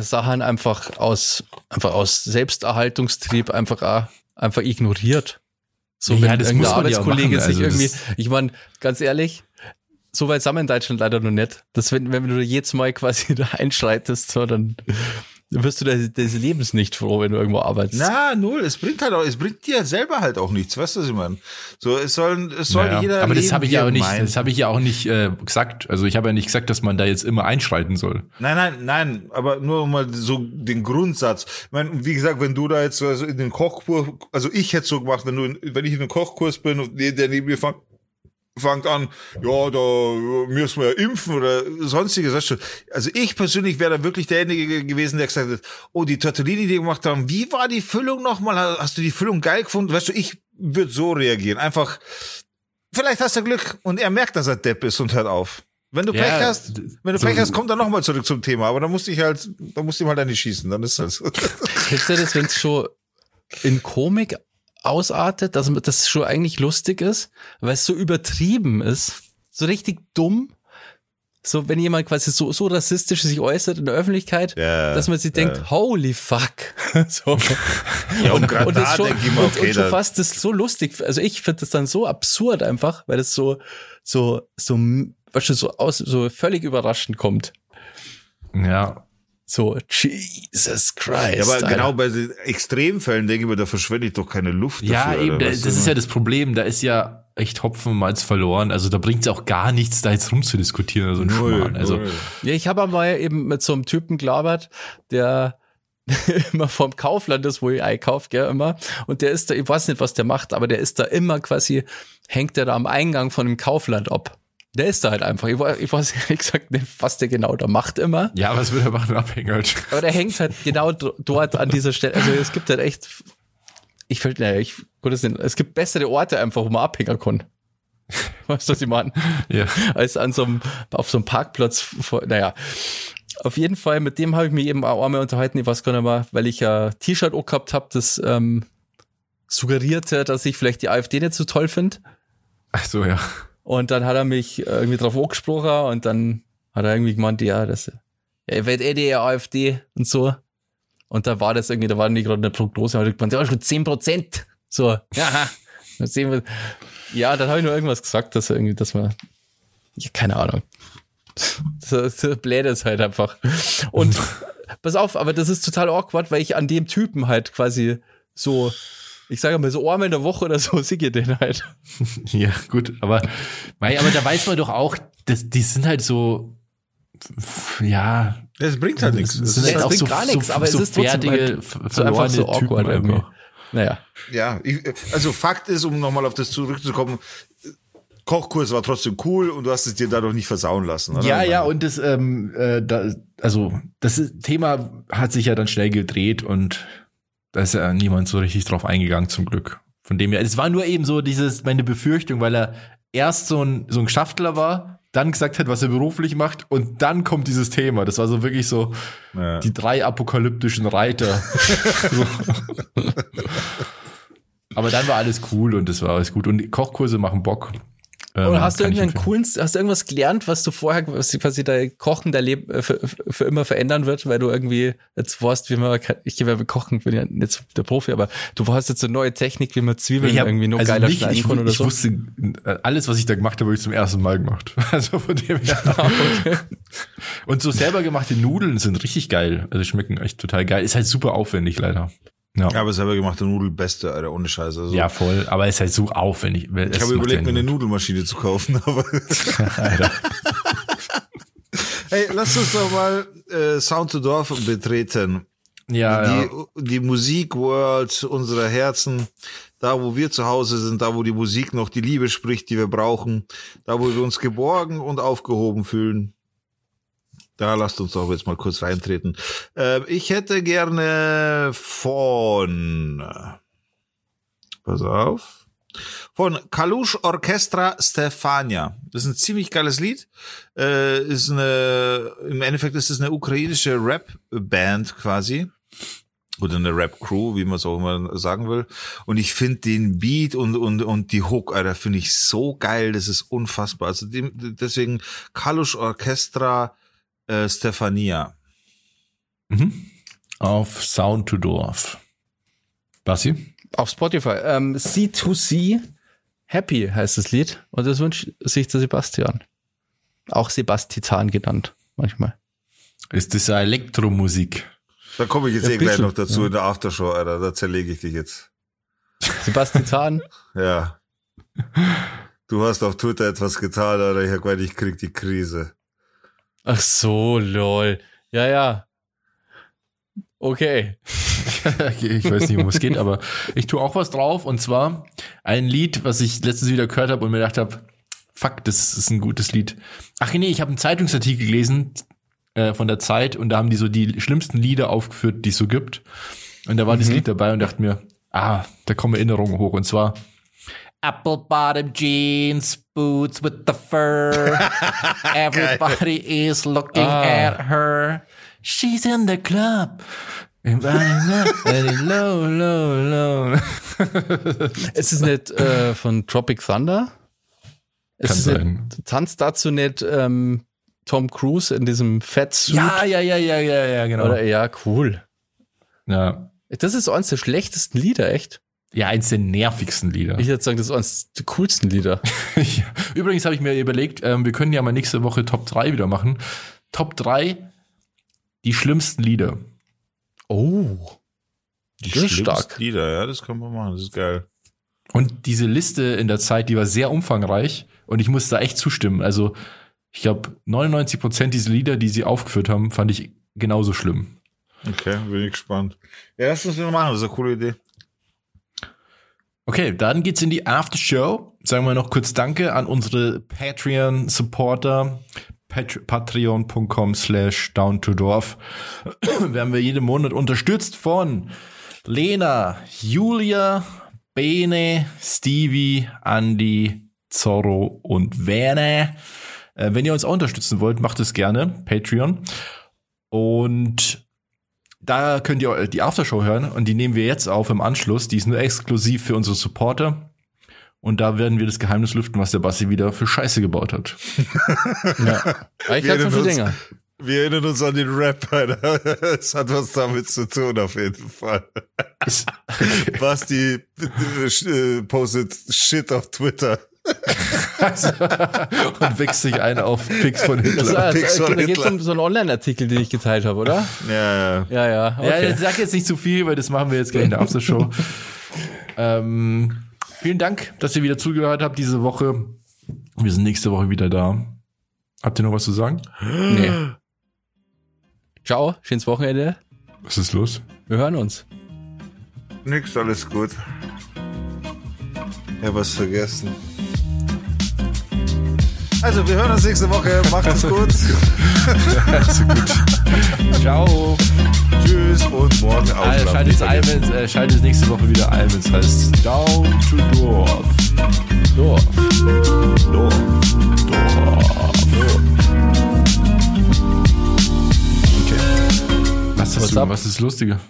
Sachen einfach aus, einfach aus Selbsterhaltungstrieb einfach auch, einfach ignoriert. So, Ja, wenn das irgendein muss man ja auch Arbeitskollege machen, sich also irgendwie, ich meine, ganz ehrlich, so weit sind wir in Deutschland leider noch nicht. Dass wenn, wenn du jedes Mal quasi da einschreitest, so, dann wirst du des, des Lebens nicht froh, wenn du irgendwo arbeitest. Na, null. Es bringt halt auch, es bringt dir selber halt auch nichts, weißt du, was ich meine? So, es soll, es soll Naja, jeder. aber das habe ich ja auch nicht, meint. das habe ich ja auch nicht äh, gesagt. Also ich habe ja nicht gesagt, dass man da jetzt immer einschreiten soll. Nein, nein, nein, aber nur mal so den Grundsatz. Ich meine, wie gesagt, wenn du da jetzt also in den Kochkurs, also ich hätte so gemacht, wenn du, wenn ich in den Kochkurs bin und der der neben mir fängt, fangt an, ja, da müssen wir ja impfen oder sonstiges. Du? Also ich persönlich wäre da wirklich derjenige gewesen, der gesagt hat, oh, die Tortellini, die gemacht haben, wie war die Füllung nochmal? Hast du die Füllung geil gefunden? Weißt du, ich würde so reagieren. Einfach, vielleicht hast du Glück und er merkt, dass er Depp ist und hört auf. Wenn du Ja, Pech hast, wenn du so- Pech hast, kommt er nochmal zurück zum Thema, aber dann musst ich halt, dann musst du ihm halt nicht schießen, dann ist das. Kennst du das, wenn es schon in Komik ausartet, dass das schon eigentlich lustig ist, weil es so übertrieben ist, so richtig dumm. So, wenn jemand quasi so, so rassistisch sich äußert in der Öffentlichkeit, Ja, dass man sich denkt, ja. holy fuck. so. Ja, und gerade und das da schon, denke ich mir, und, okay, und schon fast das so lustig. Also ich finde das dann so absurd einfach, weil das so, so, so, was schon so aus, so völlig überraschend kommt. Ja. So, Jesus Christ. ja, aber Alter. genau bei den Extremfällen denke ich mir, da verschwende ich doch keine Luft Ja, dafür. eben, oder das, ist ja das Problem. Da ist ja echt Hopfenmalz verloren. Also da bringt es auch gar nichts, da jetzt rumzudiskutieren oder so ein Schmarrn. Also, null. Ja, ich habe einmal eben mit so einem Typen gelabert, der immer vom Kaufland ist, wo ich einkaufe, gell, immer. Und der ist da, ich weiß nicht, was der macht, aber der ist da immer quasi, hängt der da am Eingang von dem Kaufland ab. Der ist da halt einfach. Ich, weiß- ich weiß ehrlich gesagt nicht, was der genau da macht immer. ja, was würde er machen, abhängig halt. Aber der hängt halt genau dort an dieser Stelle. Also es gibt halt echt, ich fällt, naja, ich, gut, es gibt bessere Orte einfach, wo man abhängen kann. Weißt du, was ich meine? Ja. als an so einem, auf so einem Parkplatz. Naja, auf jeden Fall, mit dem habe ich mich eben auch einmal unterhalten, ich weiß gar nicht mehr, weil ich ein T-Shirt auch gehabt habe, das ähm, suggerierte, dass ich vielleicht die AfD nicht so toll finde. Ach so, ja. Und dann hat er mich irgendwie drauf angesprochen und dann hat er irgendwie gemeint, ja, das, ja, werdet eh die AfD und so. Und da war das irgendwie, da war nicht gerade eine Prognose, aber ich gemeint, ja, schon 10 Prozent. So, ja. Ja, dann habe ich nur irgendwas gesagt, dass irgendwie, dass man, ja, keine Ahnung. So, so blöd ist halt einfach. Und pass auf, aber das ist total awkward, weil ich an dem Typen halt quasi so, ich sage mal so einmal in der Woche oder so, sehe ich den halt. Ja, gut, aber, mei, aber da weiß man doch auch, dass, die sind halt so, ja, Das bringt halt nichts. es sind ist halt es auch bringt so, gar so, nichts, aber es so ist trotzdem fertige, halt so einfach so verlorene Typen awkward irgendwie. Naja. Ja, ich, also Fakt ist, um nochmal auf das zurückzukommen, Kochkurs war trotzdem cool und du hast es dir dadurch nicht versauen lassen. Oder? Ja, ja, und das, ähm, äh, da, also das Thema hat sich ja dann schnell gedreht und da ist ja niemand so richtig drauf eingegangen, zum Glück. Von dem her, es war nur eben so dieses, meine Befürchtung, weil er erst so ein, so ein Schaftler war, dann gesagt hat, was er beruflich macht und dann kommt dieses Thema. Das war so wirklich so Ja. die drei apokalyptischen Reiter. so. Aber dann war alles cool und das war alles gut. Und Kochkurse machen Bock. Ähm, Oder hast du ich irgendeinen coolen, hast du irgendwas gelernt, was du vorher, was quasi dein Kochen, dein Leben äh, für, für immer verändern wird, weil du irgendwie jetzt weißt, wie man, ich gebe ja kochen, bin ja nicht so der Profi, aber du hast jetzt so eine neue Technik, wie man Zwiebeln Ich hab- irgendwie noch also geiler nicht, schneiden ich, kann oder ich so. wusste, äh, alles, was ich da gemacht habe, habe ich zum ersten Mal gemacht. Also von dem her. okay. Und so selber gemachte Nudeln sind richtig geil. Also schmecken echt total geil. Ist halt super aufwendig leider. Ja, Ja, aber selber gemachte Nudel beste, Alter, ohne Scheiße. Also, ja voll. Aber ist halt so aufwendig. ich habe überlegt, mir eine Nudelmaschine zu kaufen, aber Alter. hey, lass uns doch mal äh, Sound to Dorf betreten. Ja, ja. die, die Musikworld unserer Herzen, da wo wir zu Hause sind, da wo die Musik noch die Liebe spricht, die wir brauchen, da wo wir uns geborgen und aufgehoben fühlen. Da lasst uns doch jetzt mal kurz reintreten. Äh, ich hätte gerne von, pass auf, von Kalush Orchestra Stefania. Das ist ein ziemlich geiles Lied. Äh, ist eine, im Endeffekt ist es eine ukrainische Rap-Band quasi. Oder eine Rap-Crew, wie man es auch immer sagen will. Und ich finde den Beat und, und, und die Hook, Alter, finde ich so geil. Das ist unfassbar. Also dem, deswegen Kalush Orchestra äh, Stefania. Mhm. Auf Sound to Dorf. Basti? Auf Spotify. Ähm, C2C Happy heißt das Lied und das wünscht sich der Sebastian. Auch Sebastian genannt, manchmal. Ist das Elektromusik? Da komme ich jetzt Ja, eh gleich noch dazu ja. in der Aftershow, Alter. Da zerlege ich dich jetzt. Sebastian, Ja. Du hast auf Twitter etwas getan, Alter. Ich hab gemeint, ich krieg die Krise. Ach so, lol. Ja, ja. Okay. ich weiß nicht, um was es geht, aber ich tue auch was drauf und zwar ein Lied, was ich letztens wieder gehört habe und mir gedacht habe, fuck, das ist ein gutes Lied. Ach nee, ich habe einen Zeitungsartikel gelesen äh, von der Zeit und da haben die so die schlimmsten Lieder aufgeführt, die es so gibt. Und da war dieses Lied dabei und dachte mir, ah, da kommen Erinnerungen hoch und zwar Apple bottom jeans, boots with the fur. Everybody is looking Ah. at her. She's in the club. low, low, low. Ist es nicht äh, von Tropic Thunder? Ist Kann es sein. Nicht, tanzt dazu nicht ähm, Tom Cruise in diesem Fettsuit? Ja, ja, ja, ja, ja, ja, genau. Oder, ja, cool. ja. Das ist eines der schlechtesten Lieder, echt. Ja, eins der nervigsten Lieder. Ich würde sagen, das ist eines der coolsten Lieder. Ja. Übrigens habe ich mir überlegt, ähm, wir können ja mal nächste Woche Top 3 wieder machen. Top 3, die schlimmsten Lieder. Oh. Die Das schlimmsten stark. Lieder, ja, das können wir machen, das ist geil. Und diese Liste in der Zeit, die war sehr umfangreich und ich muss da echt zustimmen. Also ich glaube, 99 Prozent dieser Lieder, die sie aufgeführt haben, fand ich genauso schlimm. Okay, bin ich gespannt. Ja, das müssen wir machen, das ist eine coole Idee. Okay, dann geht's in die Aftershow. Sagen wir noch kurz Danke an unsere Patreon-Supporter. Pat Patreon.com slash down to dorf. Werden wir jeden Monat unterstützt von Lena, Julia, Bene, Stevie, Andy, Zorro und Werner. Äh, wenn ihr uns auch unterstützen wollt, macht es gerne. Patreon. Und da könnt ihr die Aftershow hören und die nehmen wir jetzt auf im Anschluss. Die ist nur exklusiv für unsere Supporter. Und da werden wir das Geheimnis lüften, was der Bassi wieder für Scheiße gebaut hat. Ja. Ich Wir hatte schon erinnern uns- länger. Wir erinnern uns an den Rap, Alter. Es hat was damit zu tun, auf jeden Fall. Was die äh, postet Shit auf Twitter. Und wächst sich ein auf Pix von Das, Hitler. war- Pixar da geht es um so einen Online-Artikel, den ich geteilt habe, oder? Ja, ja. Ja, ja. Ja, Okay. ich sag jetzt nicht zu viel, weil das machen wir jetzt gleich in der Aftershow. ähm, vielen Dank, dass ihr wieder zugehört habt diese Woche. Wir sind nächste Woche wieder da. Habt ihr noch was zu sagen? nee. Ciao, schönes Wochenende. Was ist los? Wir hören uns. Nix, alles gut. Ich hab was vergessen. Also, wir hören uns nächste Woche. Macht es gut. Also gut. Ciao. Tschüss und morgen Äh, aufschlafen. schaltet, äh, schaltet nächste Woche wieder ein, wenn es heißt Down to Dorf. Dorf. Dorf. Was, hast What's du, up? was ist lustiger?